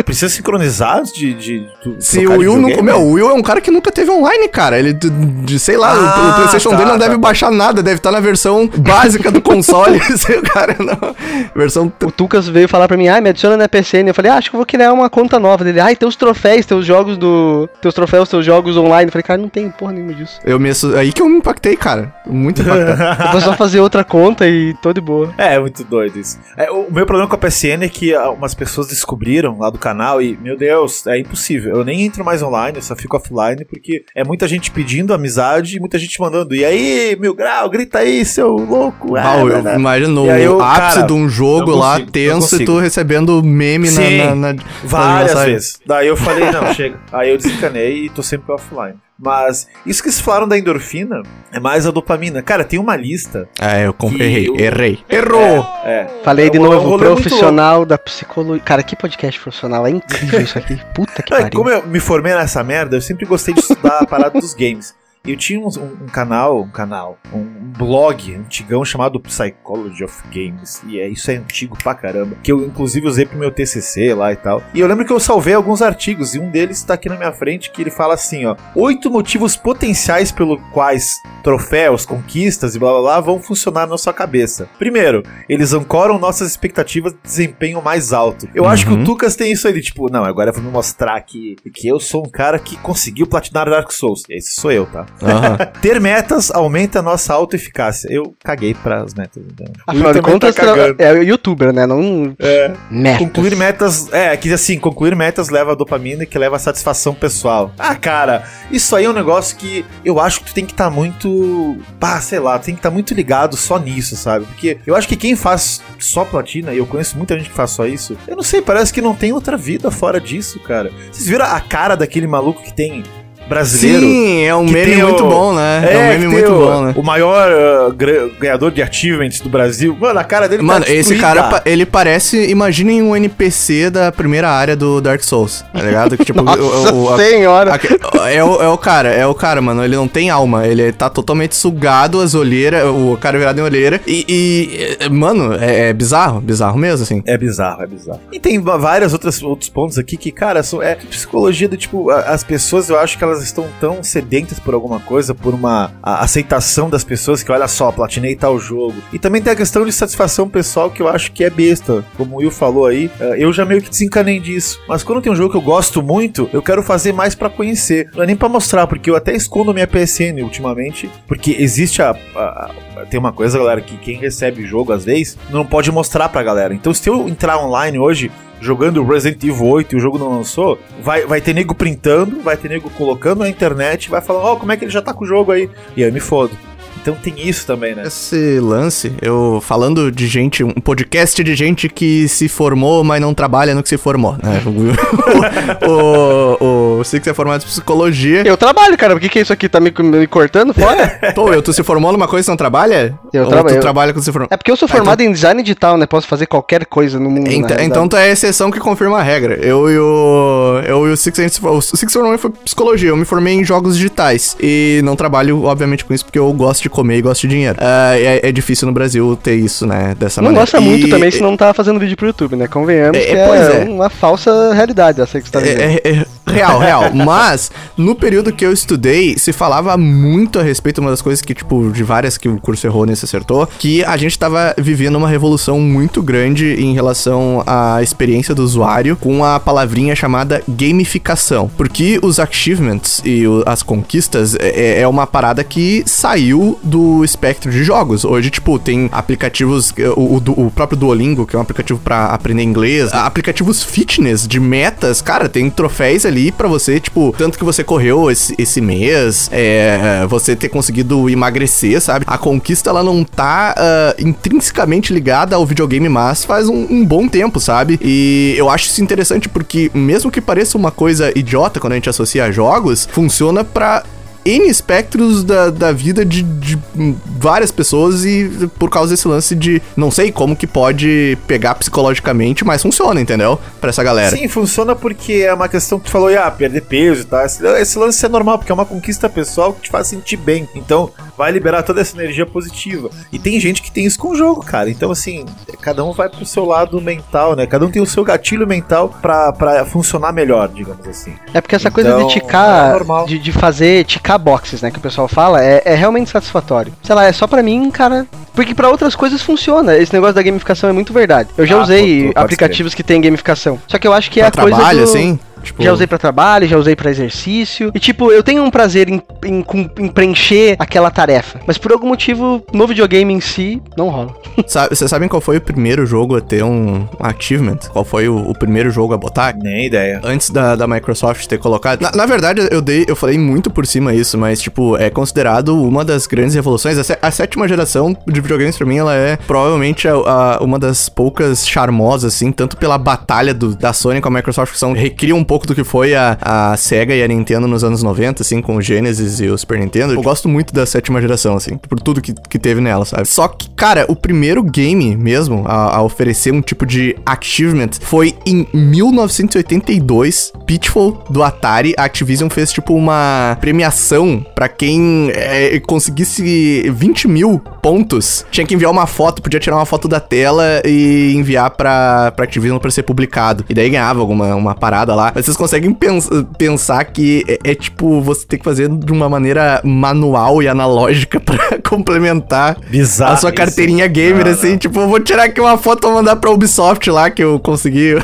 Precisa sincronizar de, de, de Se o Will não. Meu, o Will é um cara que nunca teve online, cara. Ele, de, de- sei lá, o- o, Ah, PlayStation tá, dele não tá. deve baixar nada, deve estar na versão básica do console. Sei, cara, não. Versão. O Tucas veio falar pra mim, ah, me adiciona na PCN. Eu falei, ah, acho que eu vou criar uma conta nova dele. Ai, teus troféus, teus jogos do. Teus troféus, teus jogos online. Eu falei, cara, não tem porra nenhuma disso. Eu me, aí que eu me impactei, cara. Muito impactado. Eu vou só fazer outra conta e tô de boa. É, é muito doido isso. É, o meu problema com a PSN é que ah, umas pessoas descobriram lá do canal e, meu Deus, é impossível. Eu nem entro mais online, eu só fico offline porque é muita gente pedindo amizade e muita gente mandando. E aí, mil grau, grita aí, seu louco. Ah, eu- né, imagina no aí eu, ápice cara, de um jogo lá consigo, não tenso e tu recebendo meme na, Sim. na, na- Várias mensagem. vezes. Daí eu falei, não, chega. Aí eu desencanei e tô sempre offline. Mas isso que eles falaram da endorfina é mais a dopamina. Cara, tem uma lista. É, eu Que comprei, errei, eu- errei. Errou! É. Falei É de é um novo, rolê muito profissional da psicologia. Cara, que podcast profissional. É incrível isso aqui. Puta que É, pariu. como eu me formei nessa merda, eu sempre gostei de estudar a parada dos games. Eu tinha um, um- um canal, um canal, um blog antigão chamado Psychology of Games. E é, isso é antigo pra caramba. Que eu inclusive usei pro meu TCC lá e tal. E eu lembro que eu salvei alguns artigos. E um deles tá aqui na minha frente que ele fala assim, ó. Oito motivos potenciais pelo quais troféus, conquistas e blá blá blá vão funcionar na sua cabeça. Primeiro, eles ancoram nossas expectativas de desempenho mais alto. Eu acho que o Uhum. Tucas tem isso aí, tipo, não, agora eu vou me mostrar que, que eu sou um cara que conseguiu platinar Dark Souls. Esse sou eu, tá? Aham. Ter metas aumenta a nossa eficácia. Eu caguei pras metas. Então. Afinal de contas, tá cagando. é youtuber, né? Não. É. Metas. Concluir metas, é, que assim, concluir metas leva a dopamina e que leva a satisfação pessoal. Ah, cara, isso aí é um negócio que eu acho que tu tem que estar muito, pá, sei lá, tu tem que estar muito ligado só nisso, sabe? Porque eu acho que quem faz só platina, e eu conheço muita gente que faz só isso, eu não sei, parece que não tem outra vida fora disso, cara. Vocês viram a cara daquele maluco que tem brasileiro? Sim, é um meme muito o- bom, né? É, um que meme muito o, bom, né? O maior uh, ganhador de achievements do Brasil. Mano, a cara dele Mano, tá esse cara, ele parece, imaginem um NPC da primeira área do Dark Souls, tá ligado? Que tipo, Nossa o- o- a- senhora. Aque- É o, é o cara, é o cara, mano. Ele não tem alma. Ele tá totalmente sugado as olheiras, o cara virado em olheira. E, e, é, mano, é, é bizarro, bizarro mesmo, assim. É bizarro, é bizarro. E tem va- vários outros, pontos aqui que, cara, são, é psicologia do tipo, a- as pessoas, eu acho que elas estão tão sedentas por alguma coisa, por uma aceitação das pessoas que, olha só, platinei tal jogo. E também tem a questão de satisfação pessoal que eu acho que é besta. Como o Will falou aí, eh, eu já meio que desencanei disso. Mas quando tem um jogo que eu gosto muito, eu quero fazer mais pra conhecer. Não é nem pra mostrar, porque eu até escondo minha PSN ultimamente, porque existe a, a- a- tem uma coisa, galera, que quem recebe jogo às vezes não pode mostrar pra galera. Então, se eu entrar online hoje jogando Resident Evil 8 e o jogo não lançou, vai, vai ter nego printando, vai ter nego colocando na internet, vai falando, ó, como é que ele já tá com o jogo aí? E aí me fodo. Então tem isso também, né? Esse lance, eu falando de gente, um podcast de gente que se formou, mas não trabalha no que se formou, né? o, o, o Six é formado em psicologia. Eu trabalho, cara. Por que, que é isso aqui? Tá me, me cortando fora? Pô, eu, tu se formou numa coisa e não trabalha? Eu Ou trabalho. tu trabalha quando se formou? É porque eu sou formado em design digital, né? Posso fazer qualquer coisa no mundo. Então, realidade. então tu é a exceção que confirma a regra. Eu e o. O Six, se o formou foi psicologia. Eu me formei em jogos digitais. E não trabalho, obviamente, com isso, porque eu gosto de comer e gosto de dinheiro. Ah, é, é difícil no Brasil ter isso, né? Dessa Não maneira. gosta muito E- também, senão não tava fazendo vídeo pro YouTube, né? Convenhamos É, que pois é, é. uma falsa realidade essa que você tá vivendo. É, é- é real, real. Mas, no período que eu estudei, se falava muito a respeito, uma das coisas que, tipo, de várias que o curso errou nesse acertou, que a gente tava vivendo uma revolução muito grande em relação à experiência do usuário com a palavrinha chamada gamificação. Porque os achievements e o- as conquistas é, é uma parada que saiu do espectro de jogos. Hoje, tipo, tem aplicativos, o, o o próprio Duolingo, que é um aplicativo pra aprender inglês, aplicativos fitness de metas, cara, tem troféus ali pra você, tipo, tanto que você correu esse, esse mês, é, você ter conseguido emagrecer, sabe? A conquista, ela não tá ah, intrinsecamente ligada ao videogame, mas faz um, um bom tempo, sabe? E eu acho isso interessante porque, mesmo que pareça uma coisa idiota quando a gente associa a jogos, funciona pra N espectros da, da vida de, de, várias pessoas e por causa desse lance de não sei como que pode pegar psicologicamente, mas funciona, entendeu? Pra essa galera. Sim, funciona porque é uma questão que tu falou, ah, perder peso e tal. Esse, esse lance é normal, porque é uma conquista pessoal que te faz sentir bem. Então, vai liberar toda essa energia positiva. E tem gente que tem isso com o jogo, cara. Então, assim, cada um vai pro seu lado mental, né? Cada um tem o seu gatilho mental pra, pra funcionar melhor, digamos assim. É porque essa coisa Então, de é ticar, normal. de, de fazer ticar boxes, né, que o pessoal fala, é, é realmente satisfatório. Sei lá, é só pra mim, cara. Porque pra outras coisas funciona. Esse negócio da gamificação é muito verdade. Eu já Ah, usei aplicativos que tem gamificação. Só que eu acho que é pra a coisa trabalho, do... assim? Tipo, Já usei pra trabalho, já usei pra exercício. E tipo, eu tenho um prazer em, em, em preencher aquela tarefa. Mas por algum motivo, no videogame em si, não rola. sabe- Vocês sabem qual foi o primeiro jogo a ter um achievement? Qual foi o, o primeiro jogo a botar? Nem ideia. Antes da, da Microsoft ter colocado. Na, na verdade, eu dei, eu falei muito por cima isso, mas, tipo, é considerado uma das grandes revoluções. A, sé- a sétima geração de videogames, pra mim, ela é provavelmente a- a- uma das poucas charmosas, assim, tanto pela batalha do- da Sony com a Microsoft, que são, recria um pouco do que foi a, a SEGA e a Nintendo nos anos 90, assim, com o Genesis e o Super Nintendo. Eu gosto muito da sétima geração, assim, por tudo que, que teve nela, sabe? Só que, cara, o primeiro game mesmo a, a oferecer um tipo de achievement foi em 1982, Pitfall do Atari. A Activision fez, tipo, uma premiação pra quem é, conseguisse 20 mil pontos. Tinha que enviar uma foto, podia tirar uma foto da tela e enviar pra, pra Activision pra ser publicado. E daí ganhava alguma uma parada lá. Mas vocês conseguem pens- pensar que é, é, tipo você ter que fazer de uma maneira manual e analógica pra complementar Bizarro. a sua isso. carteirinha gamer, Não, assim, não. tipo, eu vou tirar aqui uma foto e mandar pra Ubisoft lá que eu consegui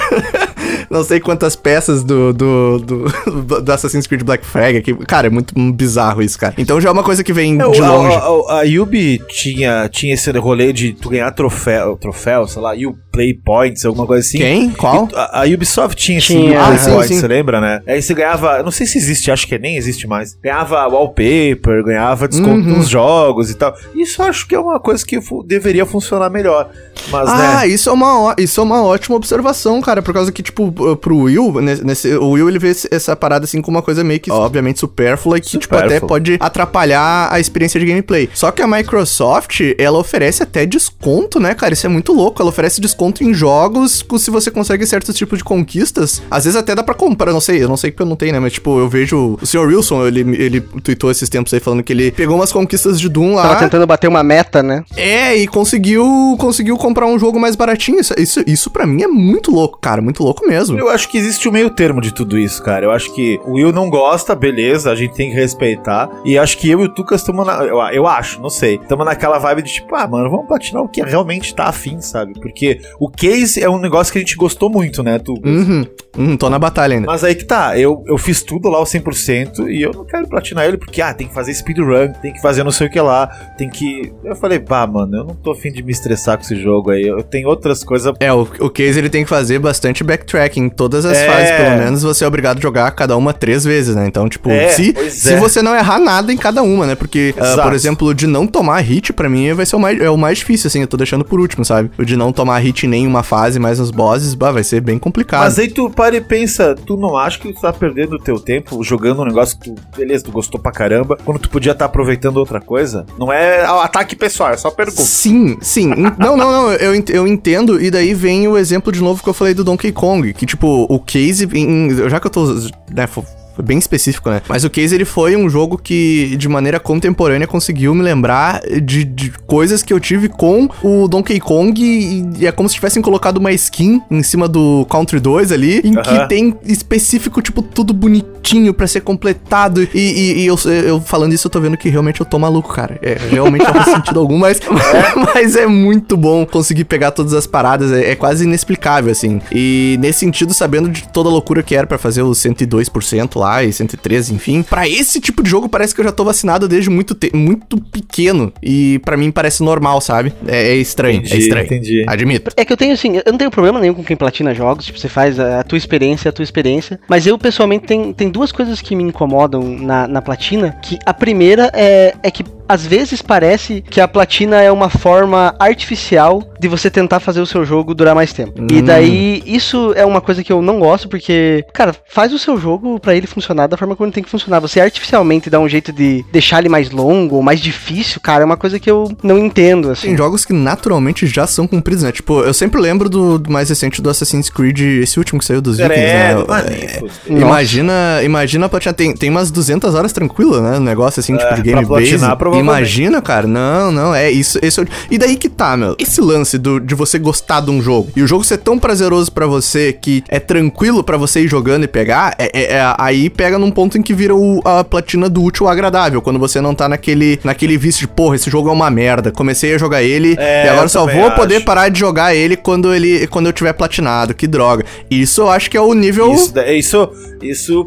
não sei quantas peças do, do, do, do Assassin's Creed Black Flag aqui. Cara, é muito bizarro isso, cara. Então já é uma coisa que vem É, de o- longe. A, a, a Yubi tinha, tinha esse rolê de tu ganhar troféu, troféu, sei lá, You Play Points, alguma coisa assim. Quem? Qual? E A, a Ubisoft tinha esse Tinha, You Play ah, sim, Points, sim. você lembra, né? Aí você ganhava, eu não sei se existe, acho que nem existe mais. Ganhava wallpaper, ganhava desconto Uhum. nos jogos e tal. Isso eu acho que é uma coisa que fu- deveria funcionar melhor. Mas, Ah, né? isso é, uma, isso é uma ótima observação, cara, por causa que, tipo, pro Will, nesse, o Will, ele vê esse- essa parada, assim, como uma coisa meio que, obviamente, supérflua e que, tipo, até pode atrapalhar a experiência de gameplay. Só que a Microsoft, ela oferece até desconto, né, cara? Isso é muito louco. Ela oferece desconto em jogos se você consegue certos tipos de conquistas. Às vezes até dá pra comprar, não sei, eu não sei porque eu não tenho, né? Mas, tipo, eu vejo o Sr. Wilson, ele, ele tweetou esses tempos aí falando que ele pegou umas conquistas de Doom lá. Tava tentando bater uma meta, né? É, e conseguiu conseguiu comprar um jogo mais baratinho. Isso, isso, isso pra mim é muito louco, cara. Muito louco mesmo. Eu acho que existe um meio termo de tudo isso, cara. Eu acho que o Will não gosta, beleza, a gente tem que respeitar. E acho que eu e o Tucas estamos na. Eu, eu acho, não sei. Estamos naquela vibe de tipo, ah, mano, vamos platinar o que realmente tá afim, sabe? Porque o case é um negócio que a gente gostou muito, né, Tucas? Uhum. Uhum, tô na batalha ainda. Mas aí que tá, eu, eu fiz tudo lá ao 100% e eu não quero platinar ele porque, ah, tem que fazer speedrun, tem que fazer não sei o que lá, tem que. Eu falei, bah, mano, eu não tô afim de me estressar com esse jogo aí, eu tenho outras coisas. É, o, o Case ele tem que fazer bastante backtracking. em Todas as É. fases, pelo menos, você é obrigado a jogar cada uma três vezes, né? Então, tipo, É, se, se é. você não errar nada em cada uma, né? Porque, Exato. por exemplo, o de não tomar hit, pra mim, vai ser o mais, é o mais difícil, assim. Eu tô deixando por último, sabe? O de não tomar hit em nenhuma fase, mais nos bosses, bah, vai ser bem complicado. Mas aí tu para e pensa, tu não acha que tu tá perdendo o teu tempo jogando um negócio que tu, beleza, tu gostou pra caramba, quando tu podia estar aproveitando outra coisa? Não é ataque pessoal, é só pergunta. Sim, sim. Não, não, não, eu, eu entendo. E daí vem o exemplo de novo que eu falei do Donkey Kong. Que, tipo, o Case, em- já que eu tô, né, foi bem específico, né? Mas o Case, ele foi um jogo que, de maneira contemporânea, conseguiu me lembrar de, de coisas que eu tive com o Donkey Kong. E, e é como se tivessem colocado uma skin em cima do Country 2 ali, em que Aham. tem específico, tipo, tudo bonitinho pra ser completado. E, e- e eu, eu falando isso, eu tô vendo que realmente eu tô maluco, cara. É, realmente não faz sentido algum, mas, mas é muito bom conseguir pegar todas as paradas. É, é quase inexplicável, assim. E nesse sentido, sabendo de toda a loucura que era pra fazer os 102% e 113, enfim. Pra esse tipo de jogo, parece que eu já tô vacinado desde muito, muito pequeno. E pra mim parece normal, sabe? É, é estranho, é Entendi, estranho. entendi. Admito. É que eu tenho assim, eu não tenho problema nenhum com quem platina jogos, tipo, você faz a, a tua experiência, a tua experiência. Mas eu, pessoalmente, tem, tem duas coisas que me incomodam na, na platina. Que a primeira é, é que às vezes parece que a platina é uma forma artificial de você tentar fazer o seu jogo durar mais tempo. E Hum. daí, isso é uma coisa que eu não gosto, porque, cara, faz o seu jogo pra ele funcionar da forma como ele tem que funcionar. Você artificialmente dá um jeito de deixar ele mais longo ou mais difícil, cara, é uma coisa que eu não entendo, assim. Tem jogos que naturalmente já são cumpridos, né? Tipo, eu sempre lembro do, do mais recente do Assassin's Creed, esse último que saiu dos Vikings, né? Credo, mano, É. Nossa. Imagina, imagina a platina. Tem, tem umas 200 horas tranquila, né? Um negócio assim, tipo, de game base. Imagina, cara. Não, não, é isso. Esse, é o- e daí que tá, meu. Esse lance do, de você gostar de um jogo e o jogo ser tão prazeroso pra você que é tranquilo pra você ir jogando e pegar, é, é- é- aí pega num ponto em que vira o- a platina do útil ao agradável. Quando você não tá naquele, naquele vício de, porra, esse jogo é uma merda. Comecei a jogar ele É, e agora só vou poder acho. parar de jogar ele quando ele quando eu tiver platinado. Que droga. Isso eu acho que é o nível. Isso, isso, isso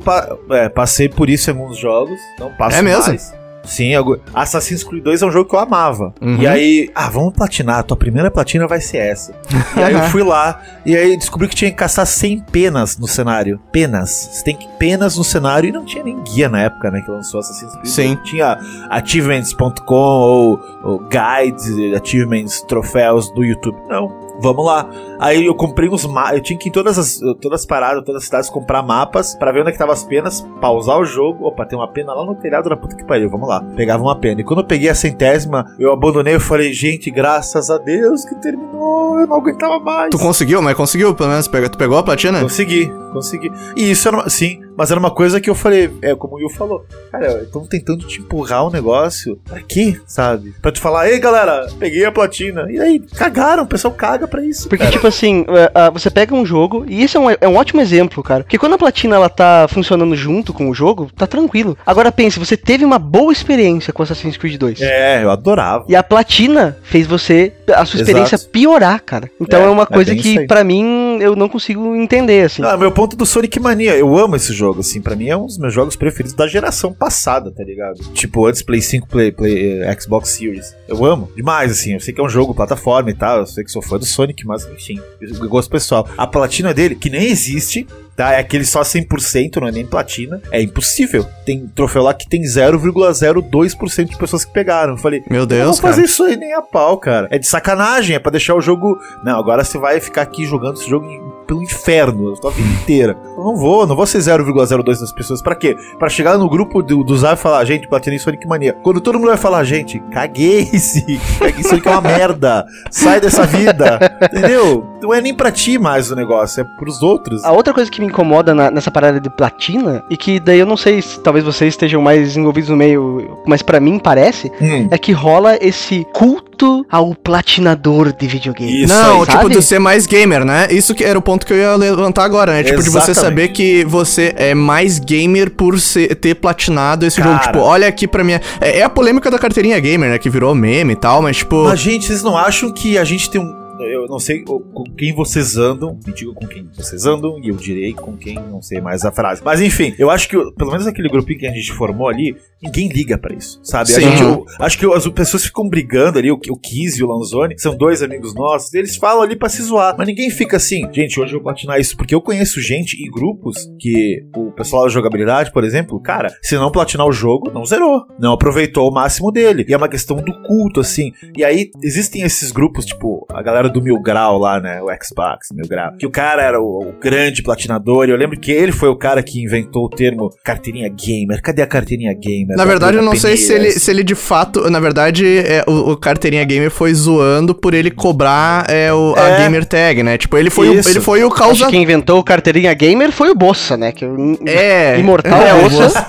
é, passei por isso em alguns jogos, não passo É mesmo? mais. Sim, algu- Assassin's Creed 2 é um jogo que eu amava. Uhum. E aí, ah, vamos platinar, tua primeira platina vai ser essa. e aí eu fui lá, e aí descobri que tinha que caçar 100 penas no cenário. Penas. Você tem que penas no cenário, e não tinha nem guia na época, né, que lançou Assassin's Creed. Sim. Tinha achievements.com ou, ou guides, achievements, troféus do YouTube. Não. Vamos lá. Aí eu comprei uns mapas. Eu tinha que ir em todas as, todas as paradas, todas as cidades comprar mapas pra ver onde é que tava as penas, pausar o jogo. Opa, tem uma pena lá no telhado da puta que pariu. Vamos lá. Pegava uma pena. E quando eu peguei a centésima, eu abandonei. Eu falei, gente, graças a Deus que terminou. Eu não aguentava mais. Tu conseguiu, mas conseguiu, pelo menos. Tu pegou a platina? Consegui, consegui. E isso era uma, sim, mas era uma coisa que eu falei, é como o Will falou, cara, estão tentando te empurrar o negócio. Pra quê, sabe? Pra te falar, ei galera, peguei a platina. E aí, cagaram, o pessoal caga pra isso. Porque, cara. tipo assim, é, você pega um jogo, e isso é um, é um ótimo exemplo, cara. Porque quando a platina ela tá funcionando junto com o jogo, tá tranquilo. Agora pense, você teve uma boa experiência com Assassin's Creed 2. É, eu adorava. E a platina fez você a sua experiência Exato. piorar, cara. Então é, É, uma é coisa isso que, pra mim, eu não consigo entender, assim. Ah, meu ponto do Sonic Mania. Eu amo esse jogo, assim. Pra mim é um dos meus jogos preferidos da geração passada, tá ligado? Tipo, antes Play 5, Play, Play eh, Xbox Series. Eu amo demais, assim. Eu sei que é um jogo plataforma e tal. Eu sei que sou fã do Sonic, mas enfim. Eu gosto pessoal. A platina dele, que nem existe. Tá, é aquele só 100%, não é nem platina. É impossível. Tem troféu lá que tem 0,02% de pessoas que pegaram. Eu falei, Meu eu não Deus, vou fazer cara. isso aí nem a pau, cara. É de sacanagem, é pra deixar o jogo. Não, agora você vai ficar aqui jogando esse jogo em- pelo inferno a tua vida inteira. Eu não vou, não vou ser 0,02 das pessoas. Pra quê? Pra chegar no grupo do, do Zap e falar, gente, Platina em Sonic Mania. Quando todo mundo vai falar, gente, caguei esse. Caguei Sonic é uma merda. Sai dessa vida. Entendeu? Não é nem pra ti mais o negócio, é pros outros. A outra coisa que me incomoda na- nessa parada de platina, e que daí eu não sei se talvez vocês estejam mais envolvidos no meio, mas pra mim parece, Hum. é que rola esse culto ao platinador de videogame. Isso Não, aí, tipo, sabe? de ser mais gamer, né? Isso que era o ponto que eu ia levantar agora, né? Tipo, de você Exatamente. saber que você é mais gamer por ser- ter platinado esse jogo. Cara. Tipo, olha aqui pra minha. É, é a polêmica da carteirinha gamer, né? Que virou meme e tal, mas tipo. Mas, gente, vocês não acham que a gente tem um. Eu não sei com quem vocês andam, me digam com quem vocês andam, e eu direi com quem não sei mais a frase. Mas enfim, eu acho que pelo menos aquele grupinho que a gente formou ali, ninguém liga pra isso, sabe? A gente, eu, acho que as pessoas ficam brigando ali, o, o Kiz e o Lanzoni, são dois amigos nossos, eles falam ali pra se zoar, mas ninguém fica assim, gente, hoje eu vou platinar isso, porque eu conheço gente e grupos que o pessoal da jogabilidade, por exemplo, cara, se não platinar o jogo, não zerou, não aproveitou o máximo dele. E é uma questão do culto, assim. E aí existem esses grupos, tipo, a galera do Mil Grau lá, né? O Xbox, Mil Grau. Que o cara era o, o grande platinador. E eu lembro que ele foi o cara que inventou o termo carteirinha gamer. Cadê a carteirinha gamer? Na Da verdade, eu não sei se ele, se ele de fato. Na verdade, é, o, o Carteirinha Gamer foi zoando por ele cobrar é, o- a É. Gamer Tag, né? Tipo, ele foi, o, ele foi o Acho causa. que quem inventou o carteirinha gamer foi o Bossa, né? Que o É. Imortal é, o Bossa.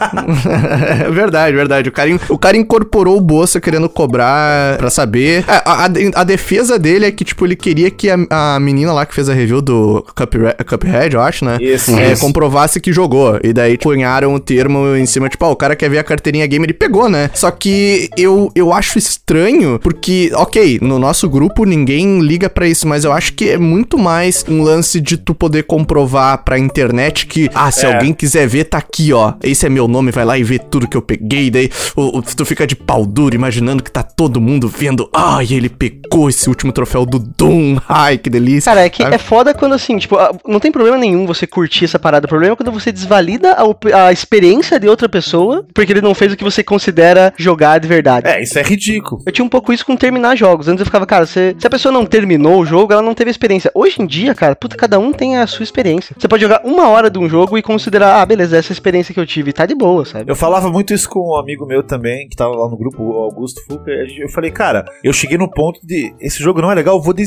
É verdade, verdade. O cara, in- o cara incorporou o Bolsa querendo cobrar pra saber. É, A, a- a defesa dele é que, tipo, ele queria que a, a menina lá que fez a review do Cuphead, Cuphead eu acho, né? Isso, É, isso. comprovasse que jogou. E daí punharam o termo em cima, tipo, ó, o cara quer ver a carteirinha gamer e pegou, né? Só que eu, eu acho estranho, porque, ok, no nosso grupo ninguém liga pra isso, mas eu acho que é muito mais um lance de tu poder comprovar pra internet que, ah, se É. alguém quiser ver, tá aqui, ó. Esse é meu nome, vai lá e vê tudo que eu peguei. Daí o, o- tu fica de pau duro imaginando que tá todo mundo vendo, ai, ele pegou esse último troféu do Doom. Ai, que delícia. Cara, é que é foda quando assim, tipo, ah, não tem problema nenhum você curtir essa parada. O problema é quando você desvalida a, a experiência de outra pessoa porque ele não fez o que você considera jogar de verdade. É, isso é ridículo. Eu tinha um pouco isso com terminar jogos. Antes eu ficava, cara, se, se a pessoa não terminou o jogo, ela não teve experiência. Hoje em dia, cara, puta, cada um tem a sua experiência. Você pode jogar uma hora de um jogo e considerar, ah, beleza, essa experiência que eu tive tá de boa, sabe? Eu falava muito isso com um amigo meu também, que tava lá no grupo, o Augusto Fuca. Eu falei, cara, eu cheguei no ponto de esse jogo não é legal, eu vou desistir.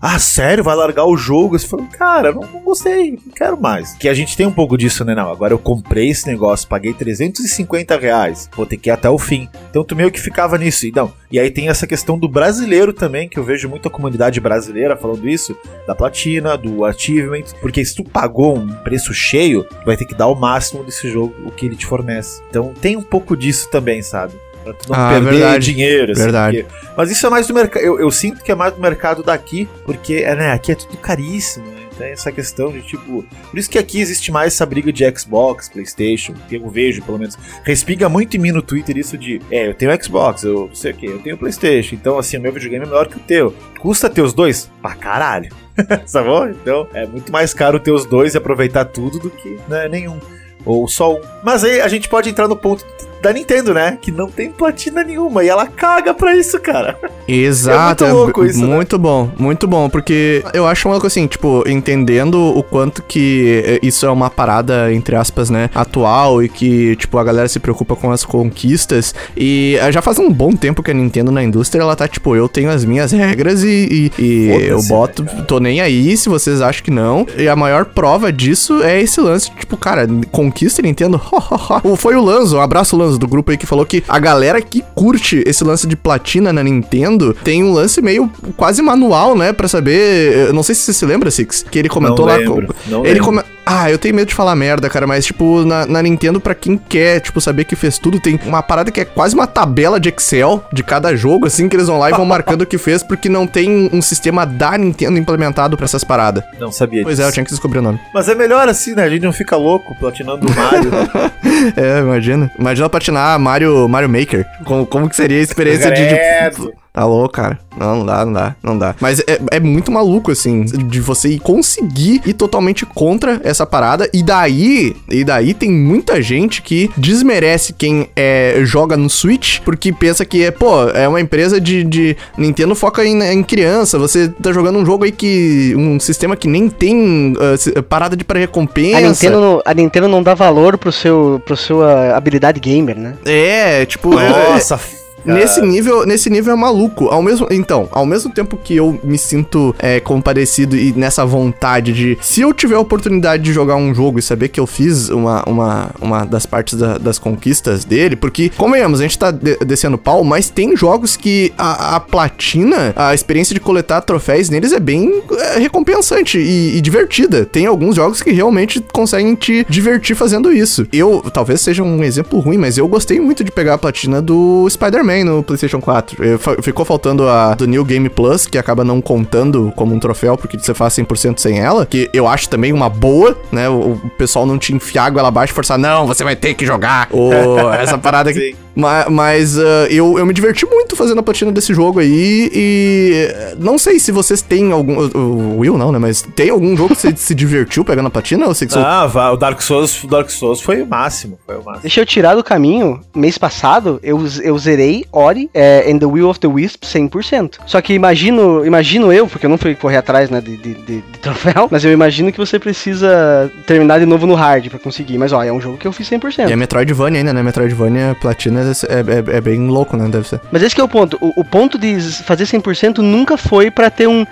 Ah, sério? Vai largar o jogo? Eu falei, cara, não, não gostei, não quero mais. Que a gente tem um pouco disso, né? Não, agora eu comprei esse negócio, paguei 350 reais, vou ter que ir até o fim. Então tu meio que ficava nisso. E, não, e aí tem essa questão do brasileiro também, que eu vejo muito a comunidade brasileira falando isso, da platina, do achievement, porque se tu pagou um preço cheio, tu vai ter que dar o máximo desse jogo, o que ele te fornece. Então tem um pouco disso também, sabe? Pra tu não Ah, perder verdade. dinheiro. assim, Verdade. porque- Mas isso é mais do mercado. Eu, eu sinto que é mais do mercado daqui, porque é, né, aqui é tudo caríssimo, né? Tem essa questão de tipo. Por isso que aqui existe mais essa briga de Xbox, PlayStation, que eu vejo, pelo menos. Respiga muito em mim no Twitter isso de. É, eu tenho Xbox, eu não sei o que, eu tenho PlayStation. Então, assim, o meu videogame é melhor que o teu. Custa ter os dois? Pra caralho. Sabou? Então, é muito mais caro ter os dois e aproveitar tudo do que né, nenhum. Ou só um. Mas aí a gente pode entrar no ponto da Nintendo, né? Que não tem platina nenhuma. E ela caga pra isso, cara. Exato, É muito louco isso, né? muito bom, muito bom, porque eu acho uma coisa assim, tipo, entendendo o quanto que isso é uma parada, entre aspas, né, atual e que, tipo, a galera se preocupa com as conquistas e eh, já faz um bom tempo que a Nintendo na indústria, ela tá, tipo, eu tenho as minhas regras e, e- e eu boto, né, tô nem aí se vocês acham que não, e a maior prova disso é esse lance, tipo, cara, conquista Nintendo, foi o Lanzo, um abraço Lanzo do grupo aí que falou que a galera que curte esse lance de platina na Nintendo tem um lance meio quase manual, né, Pra saber, eu não sei se você se lembra, Six, que ele comentou Não lá, lembro, com- não ele, come- Ah, eu tenho medo de falar merda, cara, mas, tipo, na, na Nintendo, pra quem quer, tipo, saber que fez tudo, tem uma parada que é quase uma tabela de Excel de cada jogo, assim, que eles vão lá e vão marcando o que fez, porque não tem um sistema da Nintendo implementado pra essas paradas. Não sabia Pois é, eu tinha que descobrir o nome. Mas é melhor assim, né? A gente não fica louco platinando o Mario. É, imagina. Imagina patinar Mario, Mario Maker. Como, como que seria a experiência de, de. Tá louco, cara. Não, não dá, não dá, não dá. Mas é, é muito maluco, assim, de você ir conseguir ir totalmente contra essa parada. E daí, e daí tem muita gente que desmerece quem é, joga no Switch, porque pensa que é, pô, é uma empresa de. de Nintendo foca em, em criança. Você tá jogando um jogo aí que. um sistema que nem tem se- parada de pré-recompensa. A Nintendo, não, a Nintendo não dá valor pro seu, pro sua habilidade gamer, né? É, tipo. é- Nossa, Nesse nível, nesse nível é maluco. Ao mesmo, então, ao mesmo tempo que eu me sinto é, comparecido e nessa vontade de, se eu tiver a oportunidade de jogar um jogo e saber que eu fiz uma, uma, uma das partes da- das conquistas dele, porque, convenhamos, a gente tá de- descendo pau, mas tem jogos que a, a platina, a experiência de coletar troféus neles é bem é, recompensante e, e divertida. Tem alguns jogos que realmente conseguem te divertir fazendo isso. Eu, talvez seja um exemplo ruim, mas eu gostei muito de pegar a platina do Spider-Man no PlayStation 4. Eu- fa- ficou faltando a do New Game Plus, que acaba não contando como um troféu, porque você faz 100% sem ela, que eu acho também uma boa, né? O, o pessoal não te enfiar a goela abaixo e forçar, não, você vai ter que jogar. Ou essa parada aqui. Sim. Ma- Mas, ah, eu, eu me diverti muito fazendo a platina desse jogo aí e não sei se vocês têm algum. O Will não, né? Mas tem algum jogo que você se divertiu pegando a platina ou você que Ah, vá, o Dark Souls, o Dark Souls foi o máximo, foi o máximo. Deixa eu tirar do caminho, mês passado, eu, eu zerei Ori é, and the Will of the Wisp 100%. Só que imagino, imagino eu, porque eu não fui correr atrás né, de, de, de- de troféu, mas eu imagino que você precisa terminar de novo no hard pra conseguir. Mas ó, é um jogo que eu fiz 100%. E é Metroidvania ainda, né? Metroidvania platina é, é- é bem louco, né? Deve ser. Mas esse que é o ponto. O, o ponto de fazer 100% nunca foi pra ter um...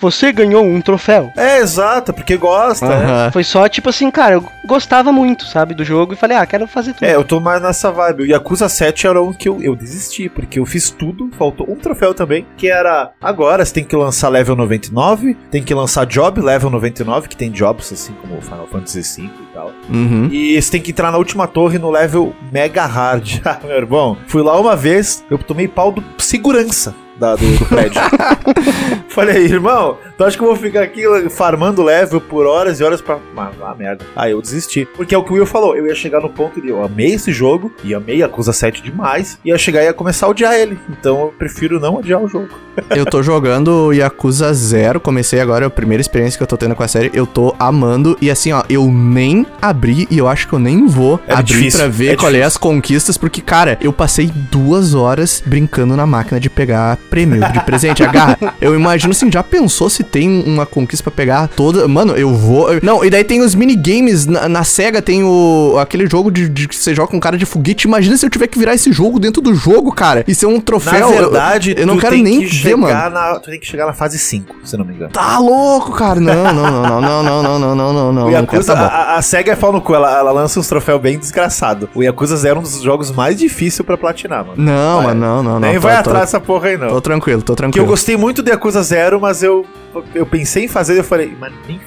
Você ganhou um troféu. É, exato, porque gosta, né? Foi só tipo assim, cara, eu gostava muito, sabe, do jogo e falei, ah, quero fazer tudo. É, eu tô mais nessa vibe. O Yakuza 7 era um que eu, eu desisti, porque eu fiz tudo, faltou um troféu também, que era agora você tem que lançar level 99, tem que lançar job level 99, que tem jobs assim como o Final Fantasy V tal. Uhum. E você tem que entrar na última torre no level mega hard. Ah, meu irmão, fui lá uma vez, eu tomei pau do segurança. Da- do, do prédio. Falei, irmão, tu acha que eu vou ficar aqui farmando level por horas e horas pra. Ah, ah, merda. Aí eu desisti. Porque é o que o Will falou, eu ia chegar no ponto de eu amei esse jogo, e amei Acusa 7 demais, ia chegar e ia começar a odiar ele. Então eu prefiro não odiar o jogo. Eu tô jogando Yakuza Zero, comecei agora, é a primeira experiência que eu tô tendo com a série, eu tô amando, e assim, ó, eu nem abri, e eu acho que eu nem vou É abrir difícil, pra ver é qual é difícil. as conquistas, porque, cara, eu passei duas horas brincando na máquina de pegar prêmio de presente, agarra. Eu imagino assim, já pensou se tem uma conquista pra pegar toda, mano, eu vou... eu- Não, e daí tem os minigames, na, na SEGA tem o aquele jogo de, de que você joga com cara de foguete, imagina se eu tiver que virar esse jogo dentro do jogo, cara, e ser um troféu... Na eu- verdade, eu, não tu quero nem que ver, mano. Na, tu tem que chegar na fase 5, se não me engano. Tá louco, cara. Não, não, não, não, não, não, não, não, não, não. O não Yakuza, tá a, a SEGA é pau no cu, ela, ela lança uns troféus bem desgraçado. O Yakuza Zero é um dos jogos mais difíceis pra platinar, mano. Não, mano, não, não, não. Nem tô- vai tô- atrás dessa porra aí, não. Tô tranquilo, tô Que eu tranquilo. gostei muito de Yakuza Zero, mas eu, eu pensei em fazer e eu falei, mas nem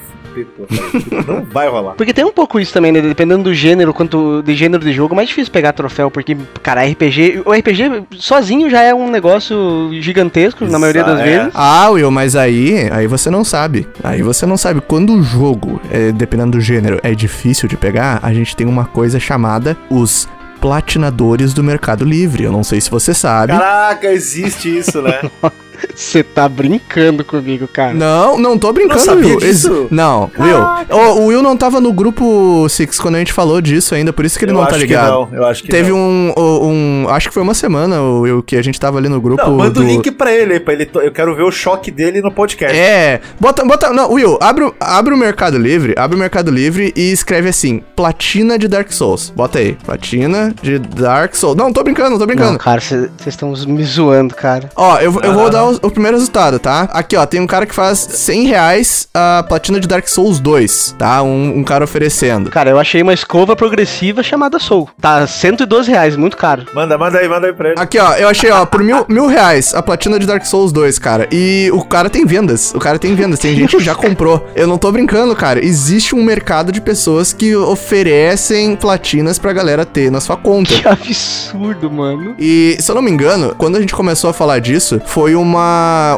não vai rolar. Porque tem um pouco isso também, né? Dependendo do gênero, quanto de gênero de jogo, é mais difícil pegar troféu, porque, cara, RPG. O RPG sozinho já é um negócio gigantesco, na maioria das é. vezes. Ah, Will, mas aí, aí você não sabe. Aí você não sabe. Quando o jogo, é, dependendo do gênero, é difícil de pegar, a gente tem uma coisa chamada os platinadores do Mercado Livre. Eu não sei se você sabe. Caraca, existe isso, né? Você tá brincando comigo, cara. Não, não tô brincando, Não sabia Will. disso? Não, Will. O, o Will não tava no grupo Six quando a gente falou disso ainda, por isso que ele eu não tá que ligado. não, eu acho que Teve não. um, um, Acho que foi uma semana, o Will, que a gente tava ali no grupo. Não, manda do... o link pra ele, aí, pra ele. Eu quero ver o choque dele no podcast. É, bota, bota, não, Will, abre, o- abre o Mercado Livre, abre o Mercado Livre e escreve assim, platina de Dark Souls. Bota aí, platina de Dark Souls. Não, tô brincando, tô brincando. Não, cara, vocês estão me zoando, cara. Ó, eu, eu vou Ah, dar o, o primeiro resultado, tá? Aqui, ó, tem um cara que faz 100 reais a platina de Dark Souls 2, tá? Um, um cara oferecendo. Cara, eu achei uma escova progressiva chamada Soul. Tá 112 reais, muito caro. Manda, manda aí, manda aí pra ele. Aqui, ó, eu achei, ó, por mil, mil reais a platina de Dark Souls 2, cara. E o cara tem vendas. O cara tem vendas. Tem gente que já comprou. Eu não tô brincando, cara. Existe um mercado de pessoas que oferecem platinas pra galera ter na sua conta. Que absurdo, mano. E, se eu não me engano, quando a gente começou a falar disso, foi uma,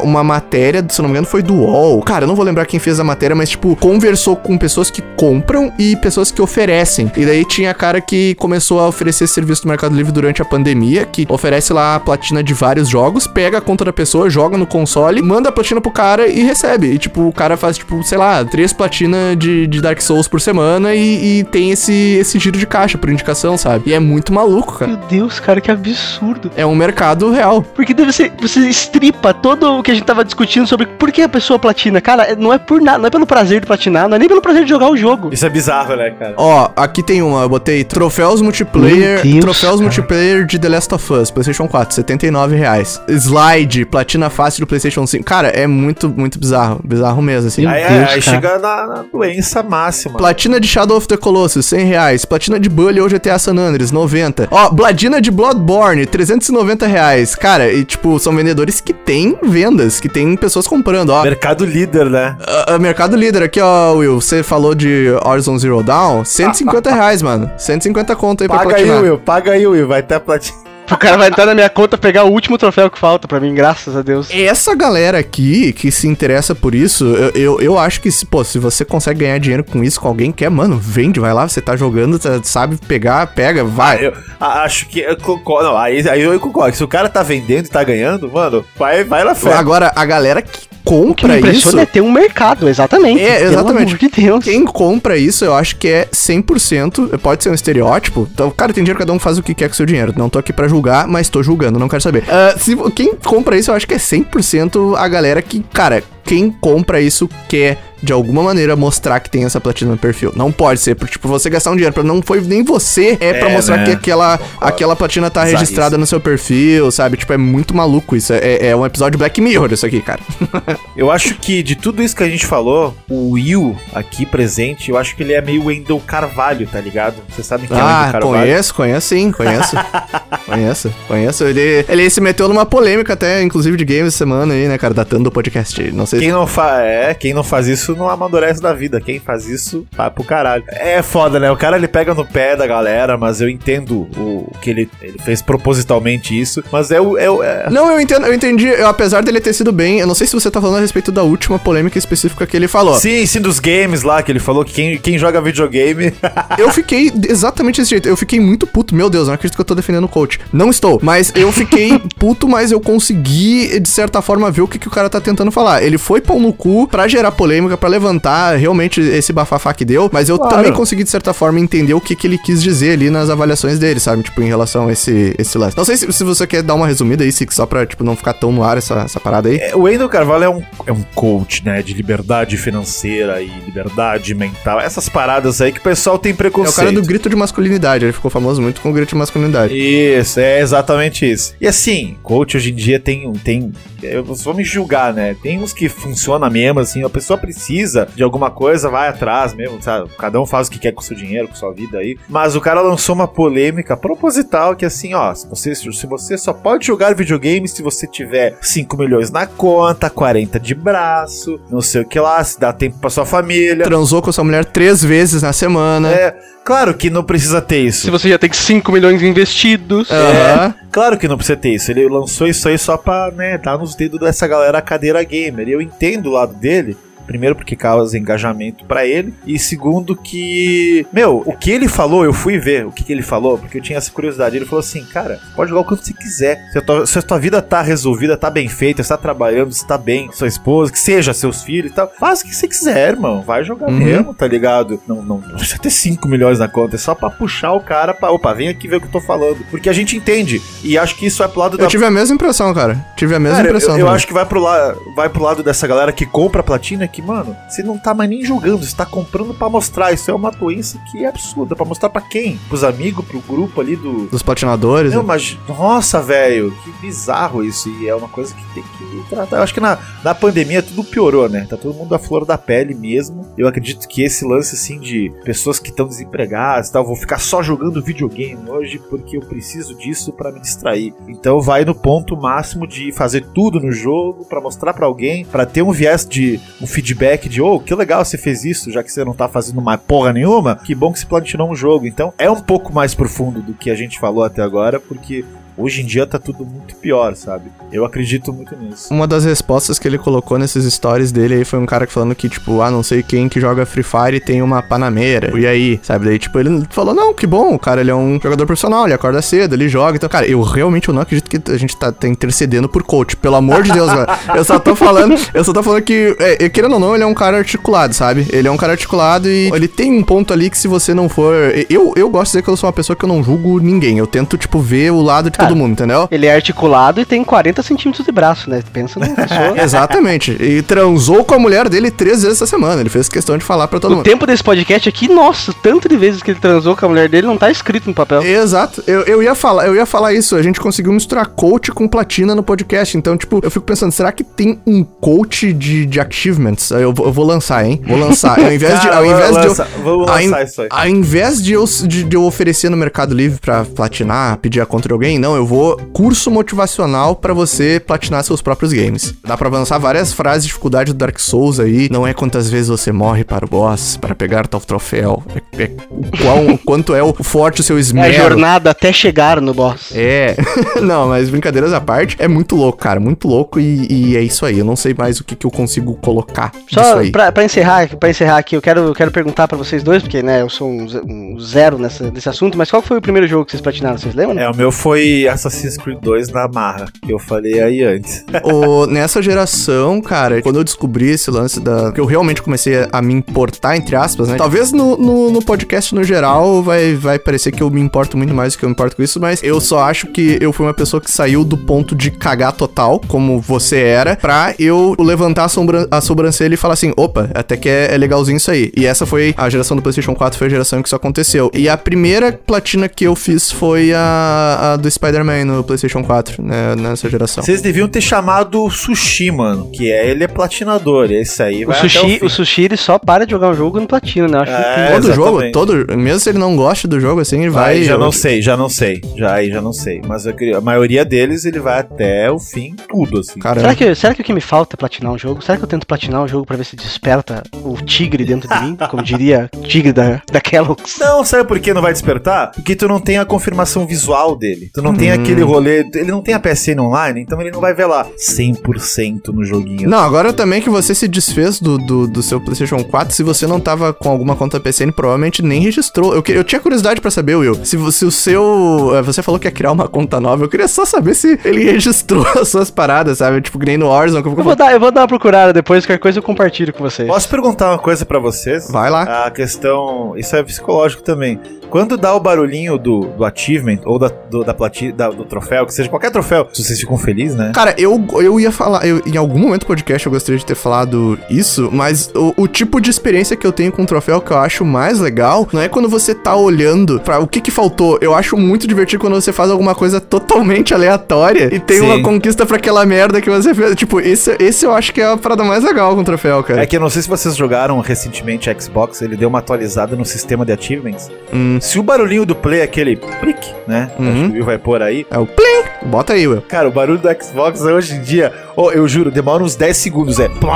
uma matéria, se eu não me engano, foi do UOL. Cara, eu não vou lembrar quem fez a matéria, mas, tipo, conversou com pessoas que compram e pessoas que oferecem. E daí tinha cara que começou a oferecer serviço no Mercado Livre durante a pandemia, que oferece lá a platina de vários jogos, pega a conta da pessoa, joga no console, manda a platina pro cara e recebe. E, tipo, o cara faz, tipo, sei lá, três platinas de, de Dark Souls por semana e, e tem esse, esse giro de caixa por indicação, sabe? E é muito maluco, cara. Meu Deus, cara, que absurdo. É um mercado real. Porque deve ser, você estripa todo o que a gente tava discutindo sobre por que a pessoa platina. Cara, não é por nada, não é pelo prazer de platinar, não é nem pelo prazer de jogar o jogo. Isso é bizarro, né, cara? Ó, aqui tem uma, eu botei troféus multiplayer, Deus, troféus cara. multiplayer de The Last of Us, PlayStation 4, 79 reais. Slide, platina fácil do PlayStation 5. Cara, é muito, muito bizarro, bizarro mesmo, assim. Meu Aí, Deus, aí chega na, na doença máxima. Platina de Shadow of the Colossus, 100 reais. Platina de Bully ou GTA San Andreas, 90. Ó, Bladina de Bloodborne, 390 reais. Cara, e tipo, são vendedores que têm vendas, que tem pessoas comprando, ó. Mercado líder, né? Ah, mercado líder aqui, ó, Will. Você falou de Horizon Zero Dawn, 150 reais, mano. 150 conto aí pra Paga aí, platinar. Will, paga aí, Will. Vai ter a platina. O cara vai entrar na minha conta pegar o último troféu que falta pra mim, graças a Deus. Essa galera aqui que se interessa por isso, eu, eu, eu acho que, se- pô, se você consegue ganhar dinheiro com isso, com alguém quer, mano, vende, vai lá, você tá jogando, tá- sabe pegar, pega, vai. Eu a- acho que. Eu concordo. Não, aí, aí eu concordo. Se o cara tá vendendo e tá ganhando, mano, vai, vai na fé. Agora, a galera que O que compra me isso. é ter um mercado, exatamente. É, Pelo exatamente. amor de Deus. Quem compra isso, eu acho que é 100%, pode ser um estereótipo. Então, cara, tem dinheiro, cada um faz o que quer com o seu dinheiro. Não tô aqui pra julgar, mas tô julgando, não quero saber. Ah, se, quem compra isso, eu acho que é 100% a galera que, cara, quem compra isso quer de alguma maneira mostrar que tem essa platina no perfil. Não pode ser, porque, tipo, você gastar um dinheiro pra não foi nem você, é, pra É, mostrar né? que aquela, aquela platina tá registrada no seu perfil, sabe? Tipo, é muito maluco isso. É, é um episódio Black Mirror isso aqui, cara. Eu acho que de tudo isso que a gente falou, o Will aqui presente, eu acho que ele é meio Wendell Carvalho, tá ligado? Vocês sabem quem é o Ah, Wendell Carvalho? conheço, conheço sim, conheço. conheço, conheço. Ele, ele se meteu numa polêmica até, inclusive, de games semana aí, né, cara, datando o podcast. Não sei Quem não, fa é, quem não faz isso não amadurece da vida. Quem faz isso vai pro caralho. É foda, né? O cara ele pega no pé da galera, mas eu entendo o, que ele, ele fez propositalmente isso. Mas é o. É, é- Não, eu entendo, eu entendi, eu, apesar dele ter sido bem, eu não sei se você tá falando a respeito da última polêmica específica que ele falou. Sim, sim, dos games lá, que ele falou que quem, quem joga videogame. Eu fiquei exatamente desse jeito. Eu fiquei muito puto. Meu Deus, não acredito que eu tô defendendo o coach. Não estou. Mas eu fiquei puto, mas eu consegui, de certa forma, ver o que, que o cara tá tentando falar. Ele foi pau no cu pra gerar polêmica, pra levantar realmente esse bafafá que deu. Mas eu Claro. também consegui, de certa forma, entender o que, que ele quis dizer ali nas avaliações dele, sabe? Tipo, em relação a esse, esse lance. Não sei se, se você quer dar uma resumida aí, Six, só pra, tipo, não ficar tão no ar essa, essa parada aí. É, o Wendel Carvalho é um, é um coach, né? De liberdade financeira e liberdade mental. Essas paradas aí que o pessoal tem É preconceito. o cara do grito de masculinidade. Ele ficou famoso muito com o grito de masculinidade. Isso, é exatamente isso. E assim, coach hoje em dia tem. tem eu vou me julgar, né? Tem uns que funciona mesmo, assim, a pessoa precisa de alguma coisa, vai atrás mesmo, sabe? Cada um faz o que quer com o seu dinheiro, com sua vida aí. Mas o cara lançou uma polêmica proposital que assim, ó, se você, se você só pode jogar videogame se você tiver 5 milhões na conta, 40 de braço, não sei o que lá, se dá tempo pra sua família. Transou com sua mulher três vezes na semana. É, claro que não precisa ter isso. Se você já tem 5 milhões investidos. Aham. Claro que não precisa ter isso. Ele lançou isso aí só pra, né, dar nos dedos dessa galera cadeira gamer. E eu entendo o lado dele. Primeiro, porque causa engajamento pra ele. E segundo, que. Meu, o que ele falou, eu fui ver o que, que ele falou, porque eu tinha essa curiosidade. Ele falou assim: cara, pode jogar o quanto você quiser. Se a, tua, se a tua vida tá resolvida, tá bem feita, você tá trabalhando, você tá bem, sua esposa, que seja seus filhos e tal, faz o que você quiser, irmão. Vai jogar Uhum. mesmo, tá ligado? Não, não, não precisa ter 5 milhões na conta, é só pra puxar o cara pra. Opa, vem aqui ver o que eu tô falando. Porque a gente entende. E acho que isso é pro lado da Eu tive a mesma impressão, cara. Tive a mesma Cara, impressão. eu, eu acho que vai pro, la vai pro lado dessa galera que compra a platina, que que, mano, você não tá mais nem jogando, você tá comprando pra mostrar. Isso é uma doença que é absurda. Pra mostrar pra quem? Pros amigos, pro grupo ali do. Dos platinadores. Não, né? mas, nossa, velho, que bizarro isso. E é uma coisa que tem que tratar. Eu acho que na, na pandemia tudo piorou, né? Tá todo mundo à flor da pele mesmo. Eu acredito que esse lance, assim, de pessoas que estão desempregadas e tal, vou ficar só jogando videogame hoje porque eu preciso disso pra me distrair. Então vai no ponto máximo de fazer tudo no jogo pra mostrar pra alguém, pra ter um viés de um feedback de, oh, que legal você fez isso, já que você não tá fazendo mais porra nenhuma. Que bom que você platinou um jogo. Então é um pouco mais profundo do que a gente falou até agora, porque hoje em dia tá tudo muito pior, sabe? Eu acredito muito nisso. Uma das respostas que ele colocou nesses stories dele aí foi um cara falando que, tipo, ah, não sei quem que joga Free Fire tem uma panameira. E aí, sabe? Daí, tipo, ele falou, não, que bom, o cara, ele é um jogador profissional, ele acorda cedo, ele joga. Então, cara, eu realmente não acredito que a gente tá, tá intercedendo por coach. Pelo amor de Deus, velho. Eu só tô falando, eu só tô falando que, é, querendo ou não, ele é um cara articulado, sabe? Ele é um cara articulado e ele tem um ponto ali que se você não for. Eu, eu gosto de dizer que eu sou uma pessoa que eu não julgo ninguém. Eu tento, tipo, ver o lado Cara, todo mundo, entendeu? Ele é articulado e tem 40 centímetros de braço, né? Pensa numa pessoa. Exatamente. E transou com a mulher dele três vezes essa semana. Ele fez questão de falar pra todo O mundo. tempo desse podcast aqui, nossa, tanto de vezes que ele transou com a mulher dele não tá escrito no papel. Exato. Eu, eu ia falar, eu ia falar isso. A gente conseguiu misturar coach com platina no podcast. Então, tipo, eu fico pensando, será que tem um coach de, de achievements? Eu, vou- eu vou lançar, hein? Vou lançar. Ao invés de, ao invés de eu, vamos lançar isso aí. ao invés de eu, de, de eu oferecer no Mercado Livre pra platinar, pedir a conta de alguém, não, eu vou curso motivacional pra você platinar seus próprios games. Dá pra lançar várias frases de dificuldade do Dark Souls aí. Não é quantas vezes você morre para o boss, para pegar tal troféu. É, é o qual, o quanto é o forte o seu É a esmero. jornada até chegar no boss. É, não, mas brincadeiras à parte, é muito louco, cara, muito louco e, e é isso aí. Eu não sei mais o que, que eu consigo colocar Só aí. pra, pra encerrar, pra encerrar aqui, eu quero, eu quero perguntar pra vocês dois, porque né, eu sou um, um zero nessa, nesse assunto, mas qual foi o primeiro jogo que vocês platinaram? Vocês lembram? É, o meu foi Assassin's Creed 2 na marra, que eu falei aí antes. O- nessa geração, cara, quando eu descobri esse lance da. que eu realmente comecei a, me importar, entre aspas, né? Talvez no, no, no podcast no geral vai, vai parecer que eu me importo muito mais do que eu me importo com isso, mas eu só acho que eu fui uma pessoa que saiu do ponto de cagar total, como você era, pra eu levantar a, sombra, a sobrancelha e falar assim: opa, até que é, é legalzinho isso aí. E essa foi a geração do PlayStation 4, foi a geração que isso aconteceu. E a primeira platina que eu fiz foi a, a do Spider-Man no PlayStation 4, né? Nessa geração. Vocês deviam ter chamado o Sushi, mano, que é, ele é platinador, esse aí O sushi, fim. o sushi ele só para de jogar um jogo no platina, né? Eu Acho É, que Todo jogo, exatamente. todo, mesmo se ele não gosta do jogo, assim, ele vai. Vai, já não sei, já não sei. Já aí já não sei. Mas eu queria- a maioria deles ele vai até o fim, tudo, assim. Caramba. Será que, será que o que me falta é platinar um jogo? Será que eu tento platinar um jogo pra ver se desperta o tigre dentro de mim? Como diria o tigre da, da Kellogg's. Não, sabe por que não vai despertar? Porque tu não tem a confirmação visual dele. Tu não tem Hum. aquele rolê. Ele não tem a PSN online, então ele não vai ver lá 100% no joguinho. Não, agora também que você se desfez do, do, do seu PlayStation 4, se você não tava com alguma conta PCN, provavelmente nem registrou. Eu, que- eu tinha curiosidade pra saber, Will, se, se o seu. eh, Você falou que ia criar uma conta nova, eu queria só saber se ele registrou as suas paradas, sabe? Tipo, que nem no Warzone, que eu Eu vou, dar, eu vou dar uma procurada depois, qualquer coisa eu compartilho com vocês. Posso perguntar uma coisa pra vocês? Vai lá. A questão. Isso é psicológico também. Quando dá o barulhinho do, do achievement ou da, do, da da- do troféu, que seja qualquer troféu, se vocês ficam felizes, né? Cara, eu, eu ia falar, eu- em algum momento do podcast eu gostaria de ter falado isso, mas o, o tipo de experiência que eu tenho com o troféu que eu acho mais legal não é quando você tá olhando pra o que que faltou. Eu acho muito divertido quando você faz alguma coisa totalmente aleatória e tem Sim. uma conquista pra aquela merda que você fez. Tipo, esse, esse eu acho que é a parada mais legal com o troféu, cara. É que eu não sei se vocês jogaram recentemente Xbox, ele deu uma atualizada no sistema de achievements. Hum. Se o barulhinho do play é aquele prick, né? Uhum. Acho que o Will vai pôr aí. É o plim! Bota aí, Will. Cara, o barulho do Xbox hoje em dia, oh, eu juro, demora uns 10 segundos. É plum,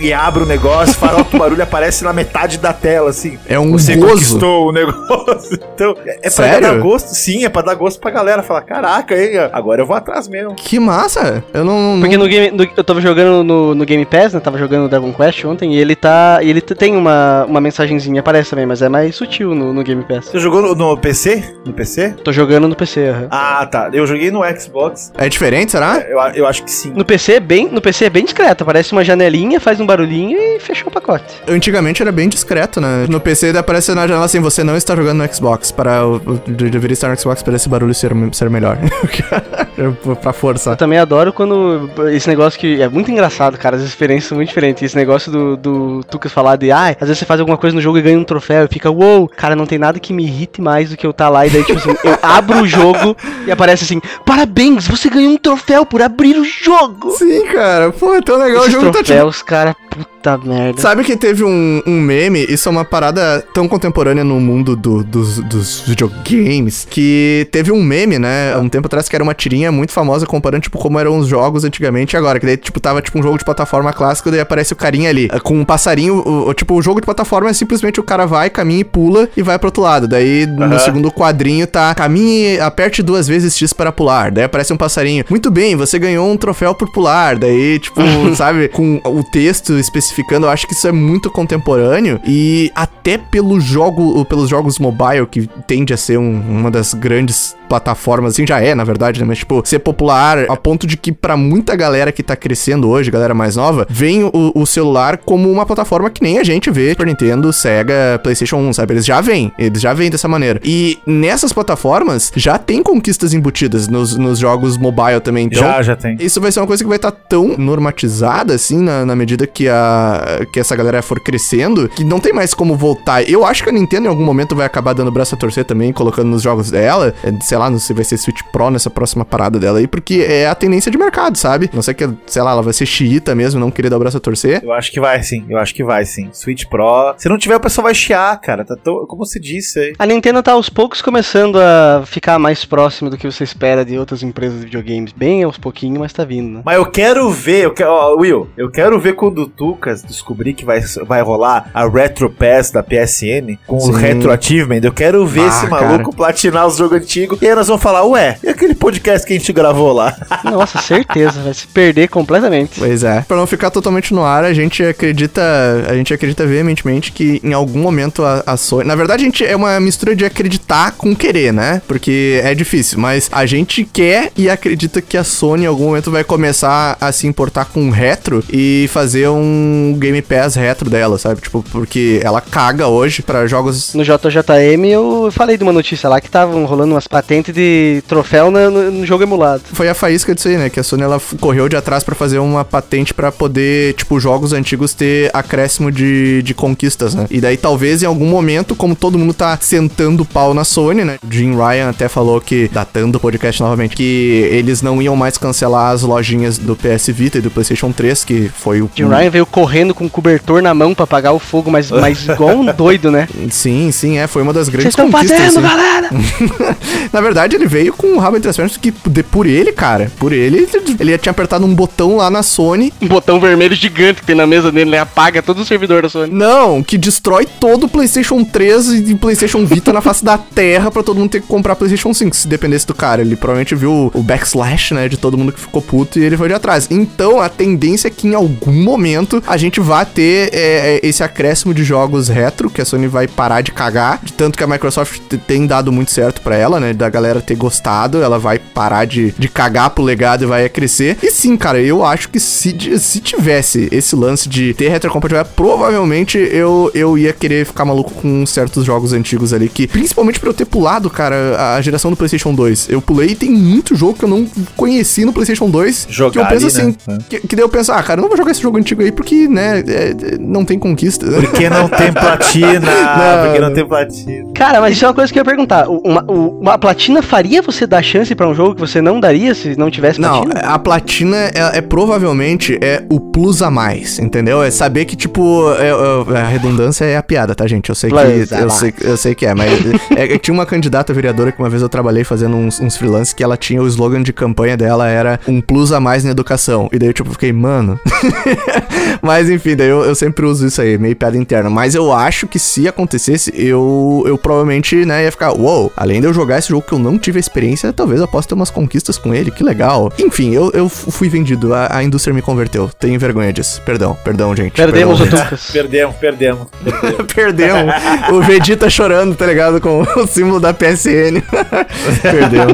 e abre o negócio, farol que o barulho aparece na metade da tela, assim. É um Você gozo. conquistou o negócio. Então, é, é pra Sério? dar gosto. Sim, é pra dar gosto pra galera. Falar, caraca, hein, agora eu vou atrás mesmo. Que massa! Eu não. Porque não... no game, no- eu tava jogando no, no Game Pass, né? Tava jogando Dragon Quest ontem e ele tá. E ele tem uma, uma mensagenzinha, aparece também, mas é mais sutil no, no Game Pass. Você jogou no, no PC? No PC? Tô jogando no PC, aham. Ah, tá. Eu joguei no Xbox. É diferente, será? Eu, eu acho que sim. No PC é bem, no PC é bem discreto, aparece uma janelinha, faz um barulhinho e fechou o pacote. Antigamente era bem discreto, né? No PC aparece na janela assim, você não está jogando no Xbox. Para o, o- de- deveria estar no Xbox para esse barulho ser, ser melhor. pra força. Eu também adoro quando esse negócio que é muito engraçado, cara. As experiências são muito diferentes. Esse negócio do, do Tucas falar de, ah, às vezes você faz alguma coisa no jogo e ganha um troféu e fica, uou, wow! cara, não tem nada que me irrite mais do que eu tá lá e daí, tipo assim, eu abro o jogo e aparece assim, parabéns, você ganhou um troféu por abrir o jogo. Sim, cara, pô, é tão legal Esses o jogo troféus, tá tipo... cara, puta merda. Sabe que teve um, um meme, isso é uma parada tão contemporânea no mundo do, dos, dos videogames, que teve um meme, né, um tempo atrás que era uma tirinha muito famosa comparando, tipo, como eram os jogos antigamente e agora, que daí, tipo, tava, tipo, um jogo de plataforma clássico, daí aparece o carinha ali, com um passarinho, o, o, tipo, o jogo de plataforma é simplesmente o cara vai, caminha e pula e vai pro outro lado, daí uhum. no segundo quadrinho tá, caminhe, aperte duas vezes X para pular, daí aparece um passarinho, muito bem, você ganhou um troféu por pular, daí, tipo, sabe, com o texto especificando, eu acho que isso é muito contemporâneo e até pelo jogo, pelos jogos mobile, que tende a ser um, uma das grandes plataformas, assim, já é, na verdade, né? Mas, tipo, ser popular a ponto de que para muita galera que tá crescendo hoje, galera mais nova, vem o, o, celular como uma plataforma que nem a gente vê Super Nintendo, Sega, PlayStation 1, sabe? Eles já vêm, eles já vêm dessa maneira. E nessas plataformas já tem conquistas embutidas nos, nos jogos mobile também. Então, já, já tem. Isso vai ser uma coisa que vai estar tá tão normatizada, assim, na, na medida que, a, que essa galera for crescendo, que não tem mais como voltar. Eu acho que a Nintendo em algum momento vai acabar dando braço a torcer também, colocando nos jogos dela, sei sei lá, não sei se vai ser Switch Pro nessa próxima parada dela aí, porque é a tendência de mercado, sabe? Não sei que, sei lá, ela vai ser xiita mesmo, não querer dar o braço a torcer. Eu acho que vai sim, eu acho que vai sim. Switch Pro. Se não tiver, o pessoal vai chiar, cara. Tá tão, como se disse aí. A Nintendo tá aos poucos começando a ficar mais próximo do que você espera de outras empresas de videogames. Bem aos pouquinhos, mas tá vindo, né? Mas eu quero ver, eu quero, ó, Will, eu quero ver quando o Tucas descobrir que vai, vai rolar a Retro Pass da PSN com sim. o Retro Achievement. Eu quero ver ah, esse maluco cara. platinar os jogos antigos. E aí nós vamos falar, ué, e aquele podcast que a gente gravou lá? Nossa, certeza, vai se perder completamente. Pois é. Pra não ficar totalmente no ar, a gente acredita, a gente acredita veementemente que em algum momento a, a Sony, na verdade a gente é uma mistura de acreditar com querer, né? Porque é difícil, mas a gente quer e acredita que a Sony em algum momento vai começar a se importar com retro e fazer um Game Pass retro dela, sabe? Tipo, porque ela caga hoje para jogos No JJM eu falei de uma notícia lá que estavam rolando umas patentes de troféu no, no, jogo emulado. Foi a faísca disso aí, né? Que a Sony ela correu de atrás para fazer uma patente para poder, tipo, jogos antigos ter acréscimo de, de conquistas, né? E daí talvez em algum momento, como todo mundo tá sentando pau na Sony, né? Jim Ryan até falou que, datando o podcast novamente, que eles não iam mais cancelar as lojinhas do PS Vita e do PlayStation 3, que foi o. Jim Ryan veio correndo com o cobertor na mão para apagar o fogo, mas, mas igual um doido, né? Sim, sim, é. Foi uma das grandes Vocês estão fazendo, assim. galera! na verdade, ele veio com o rabo entre as pernas que de, por ele, cara, por ele, ele tinha apertado um botão lá na Sony. Um botão vermelho gigante que tem na mesa dele, né? Apaga todo o servidor da Sony. Não, que destrói todo o PlayStation 3 e PlayStation Vita na face da terra para todo mundo ter que comprar PlayStation 5, se dependesse do cara. Ele provavelmente viu o backslash, né, de todo mundo que ficou puto e ele foi de atrás. Então, a tendência é que em algum momento a gente vá ter é, é esse acréscimo de jogos retro, que a Sony vai parar de cagar, de tanto que a Microsoft tem dado muito certo para ela, né, da galera ter gostado, ela vai parar de, de cagar pro legado e vai crescer. E sim, cara, eu acho que se, se tivesse esse lance de ter retrocompatibilidade, provavelmente eu, eu ia querer ficar maluco com certos jogos antigos ali, que principalmente pra eu ter pulado, cara, a geração do PlayStation 2. Eu pulei e tem muito jogo que eu não conheci no PlayStation 2. Jogar que eu penso ali, assim, né? que, que daí eu penso, ah, cara, eu não vou jogar esse jogo antigo aí porque, né, é, não tem conquista. Porque não tem platina. não. Porque não tem platina. Cara, mas isso é uma coisa que eu ia perguntar. Uma, uma platina faria você dar chance para um jogo que você não daria se não tivesse platina? Não, a platina é, é, provavelmente é o plus a mais, entendeu? É saber que, tipo, é, é, a redundância é a piada, tá, gente? Eu sei plus que. Eu sei, eu sei que é, mas é, tinha uma candidata vereadora que uma vez eu trabalhei fazendo uns, uns freelances que ela tinha o slogan de campanha dela era um plus a mais na educação. E daí eu, tipo, fiquei, mano. mas enfim, daí eu, eu sempre uso isso aí, meio piada interna. Mas eu acho que se acontecesse, eu, eu provavelmente, né, ia ficar, uou, wow, além de eu jogar esse jogo que eu não tive experiência, talvez eu possa ter umas conquistas com ele, que legal. Enfim, eu, eu fui vendido, a, a indústria me converteu. Tenho vergonha disso. Perdão, perdão, gente. Perdemos perdão, o Tucas. perdemos, perdemos. Perdemos. o Vegeta chorando, tá ligado? Com o símbolo da PSN. Perdeu.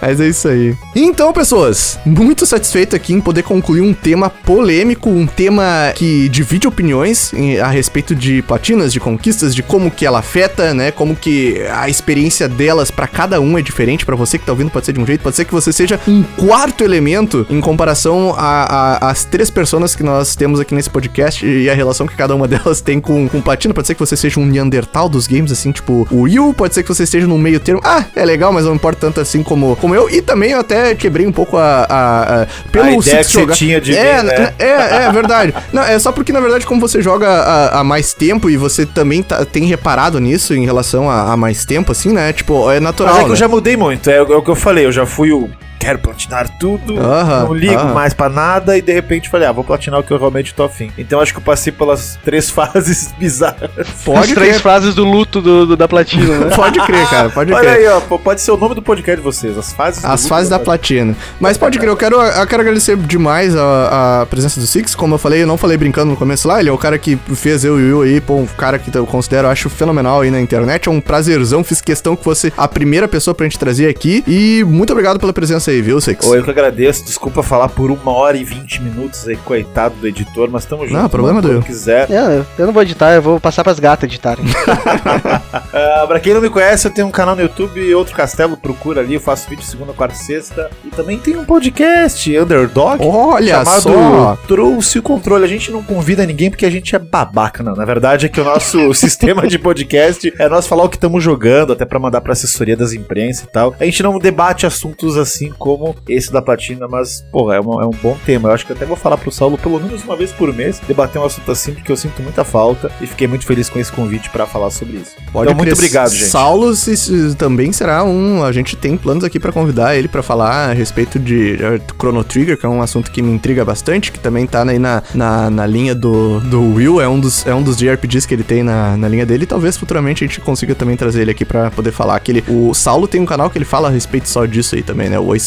Mas é isso aí. Então, pessoas, muito satisfeito aqui em poder concluir um tema polêmico, um tema que divide opiniões a respeito de platinas, de conquistas, de como que ela afeta, né? Como que a experiência delas pra cada um é diferente. Pra você que tá ouvindo pode ser de um jeito, pode ser que você seja um quarto elemento em comparação às três pessoas que nós temos aqui nesse podcast e a relação que cada uma delas tem com, com platina. Pode ser que você seja um Neandertal dos games, assim, tipo o Will. Pode ser que você esteja no meio termo. Ah, é legal, mas não importa tanto assim como, como eu. E também eu até quebrei um pouco a. a, a- pelo A ideia que você jogar- tinha de é, né? é, é verdade. Não, é só porque, na verdade, como você joga há, há mais tempo e você também tá- tem reparado nisso em relação a, a mais tempo, assim, né? Tipo, é natural. Mas é que né? eu já mudei muito, é, é o que eu falei, eu já fui o. Quero platinar tudo, Aham, não ligo aham. mais pra nada, e de repente falei, ah, vou platinar o que eu realmente tô afim. Então acho que eu passei pelas três fases bizarras. Pode As três crer. frases do luto do, do- da platina, né? Pode crer, cara, pode Olha crer. aí, ó, pode ser o nome do podcast de vocês, as fases As do fases da platina. Mas pode crer, eu quero, eu quero agradecer demais a, a presença do Six. Como eu falei, eu não falei brincando no começo lá. Ele é o cara que fez eu e o Will aí, pô, um cara que eu considero, eu acho fenomenal aí na internet. É um prazerzão. Fiz questão que fosse a primeira pessoa pra gente trazer aqui. E muito obrigado pela presença aí, viu, Six? Ô, eu que agradeço, desculpa falar por uma hora e vinte minutos aí, coitado do editor, mas tamo junto. Não, problema do eu. quiser. É, eu não vou editar, eu vou passar pras gatas editarem. Ah, pra quem não me conhece, eu tenho um canal no YouTube, Outro Castelo, procura ali, eu faço vídeo segunda, quarta e sexta. E também tem um podcast, Underdog, Olha chamado só! Trouxe o Controle. A gente não convida ninguém porque a gente é babaca, não. Na verdade é que o nosso sistema de podcast é nós falar o que estamos jogando, até pra mandar pra assessoria das imprensa e tal. A gente não debate assuntos assim como esse da Platina, mas, porra, é, uma- é um bom tema. Eu acho que eu até vou falar pro Saulo pelo menos uma vez por mês, debater um assunto assim, porque eu sinto muita falta e fiquei muito feliz com esse convite pra falar sobre isso. Pode então, muito obrigado, gente. Saulo se- se- também será um. A gente tem planos aqui pra convidar ele pra falar a respeito de eh, Chrono Trigger, que é um assunto que me intriga bastante, que também tá aí na, na, na linha do, do Will, é um dos, é um dos JRPGs que ele tem na, na linha dele. E talvez futuramente a gente consiga também trazer ele aqui pra poder falar. Que ele, o Saulo tem um canal que ele fala a respeito só disso aí também, né? O Oi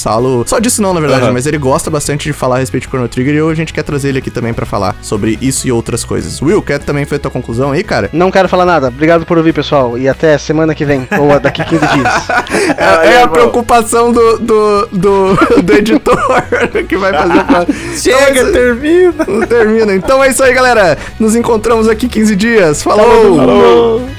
Só disso não, na verdade, Aham. mas ele gosta bastante de falar a respeito de Chrono Trigger e hoje a gente quer trazer ele aqui também pra falar sobre isso e outras coisas. Will, quer também fazer tua conclusão aí, cara? Não quero falar nada. Obrigado por ouvir, pessoal. E até semana que vem, ou daqui 15 dias. É, é a preocupação do, do, do, do editor que vai fazer pra... Chega, termina! Não termina. Então é isso aí, galera. Nos encontramos aqui 15 dias. Falou! Falou.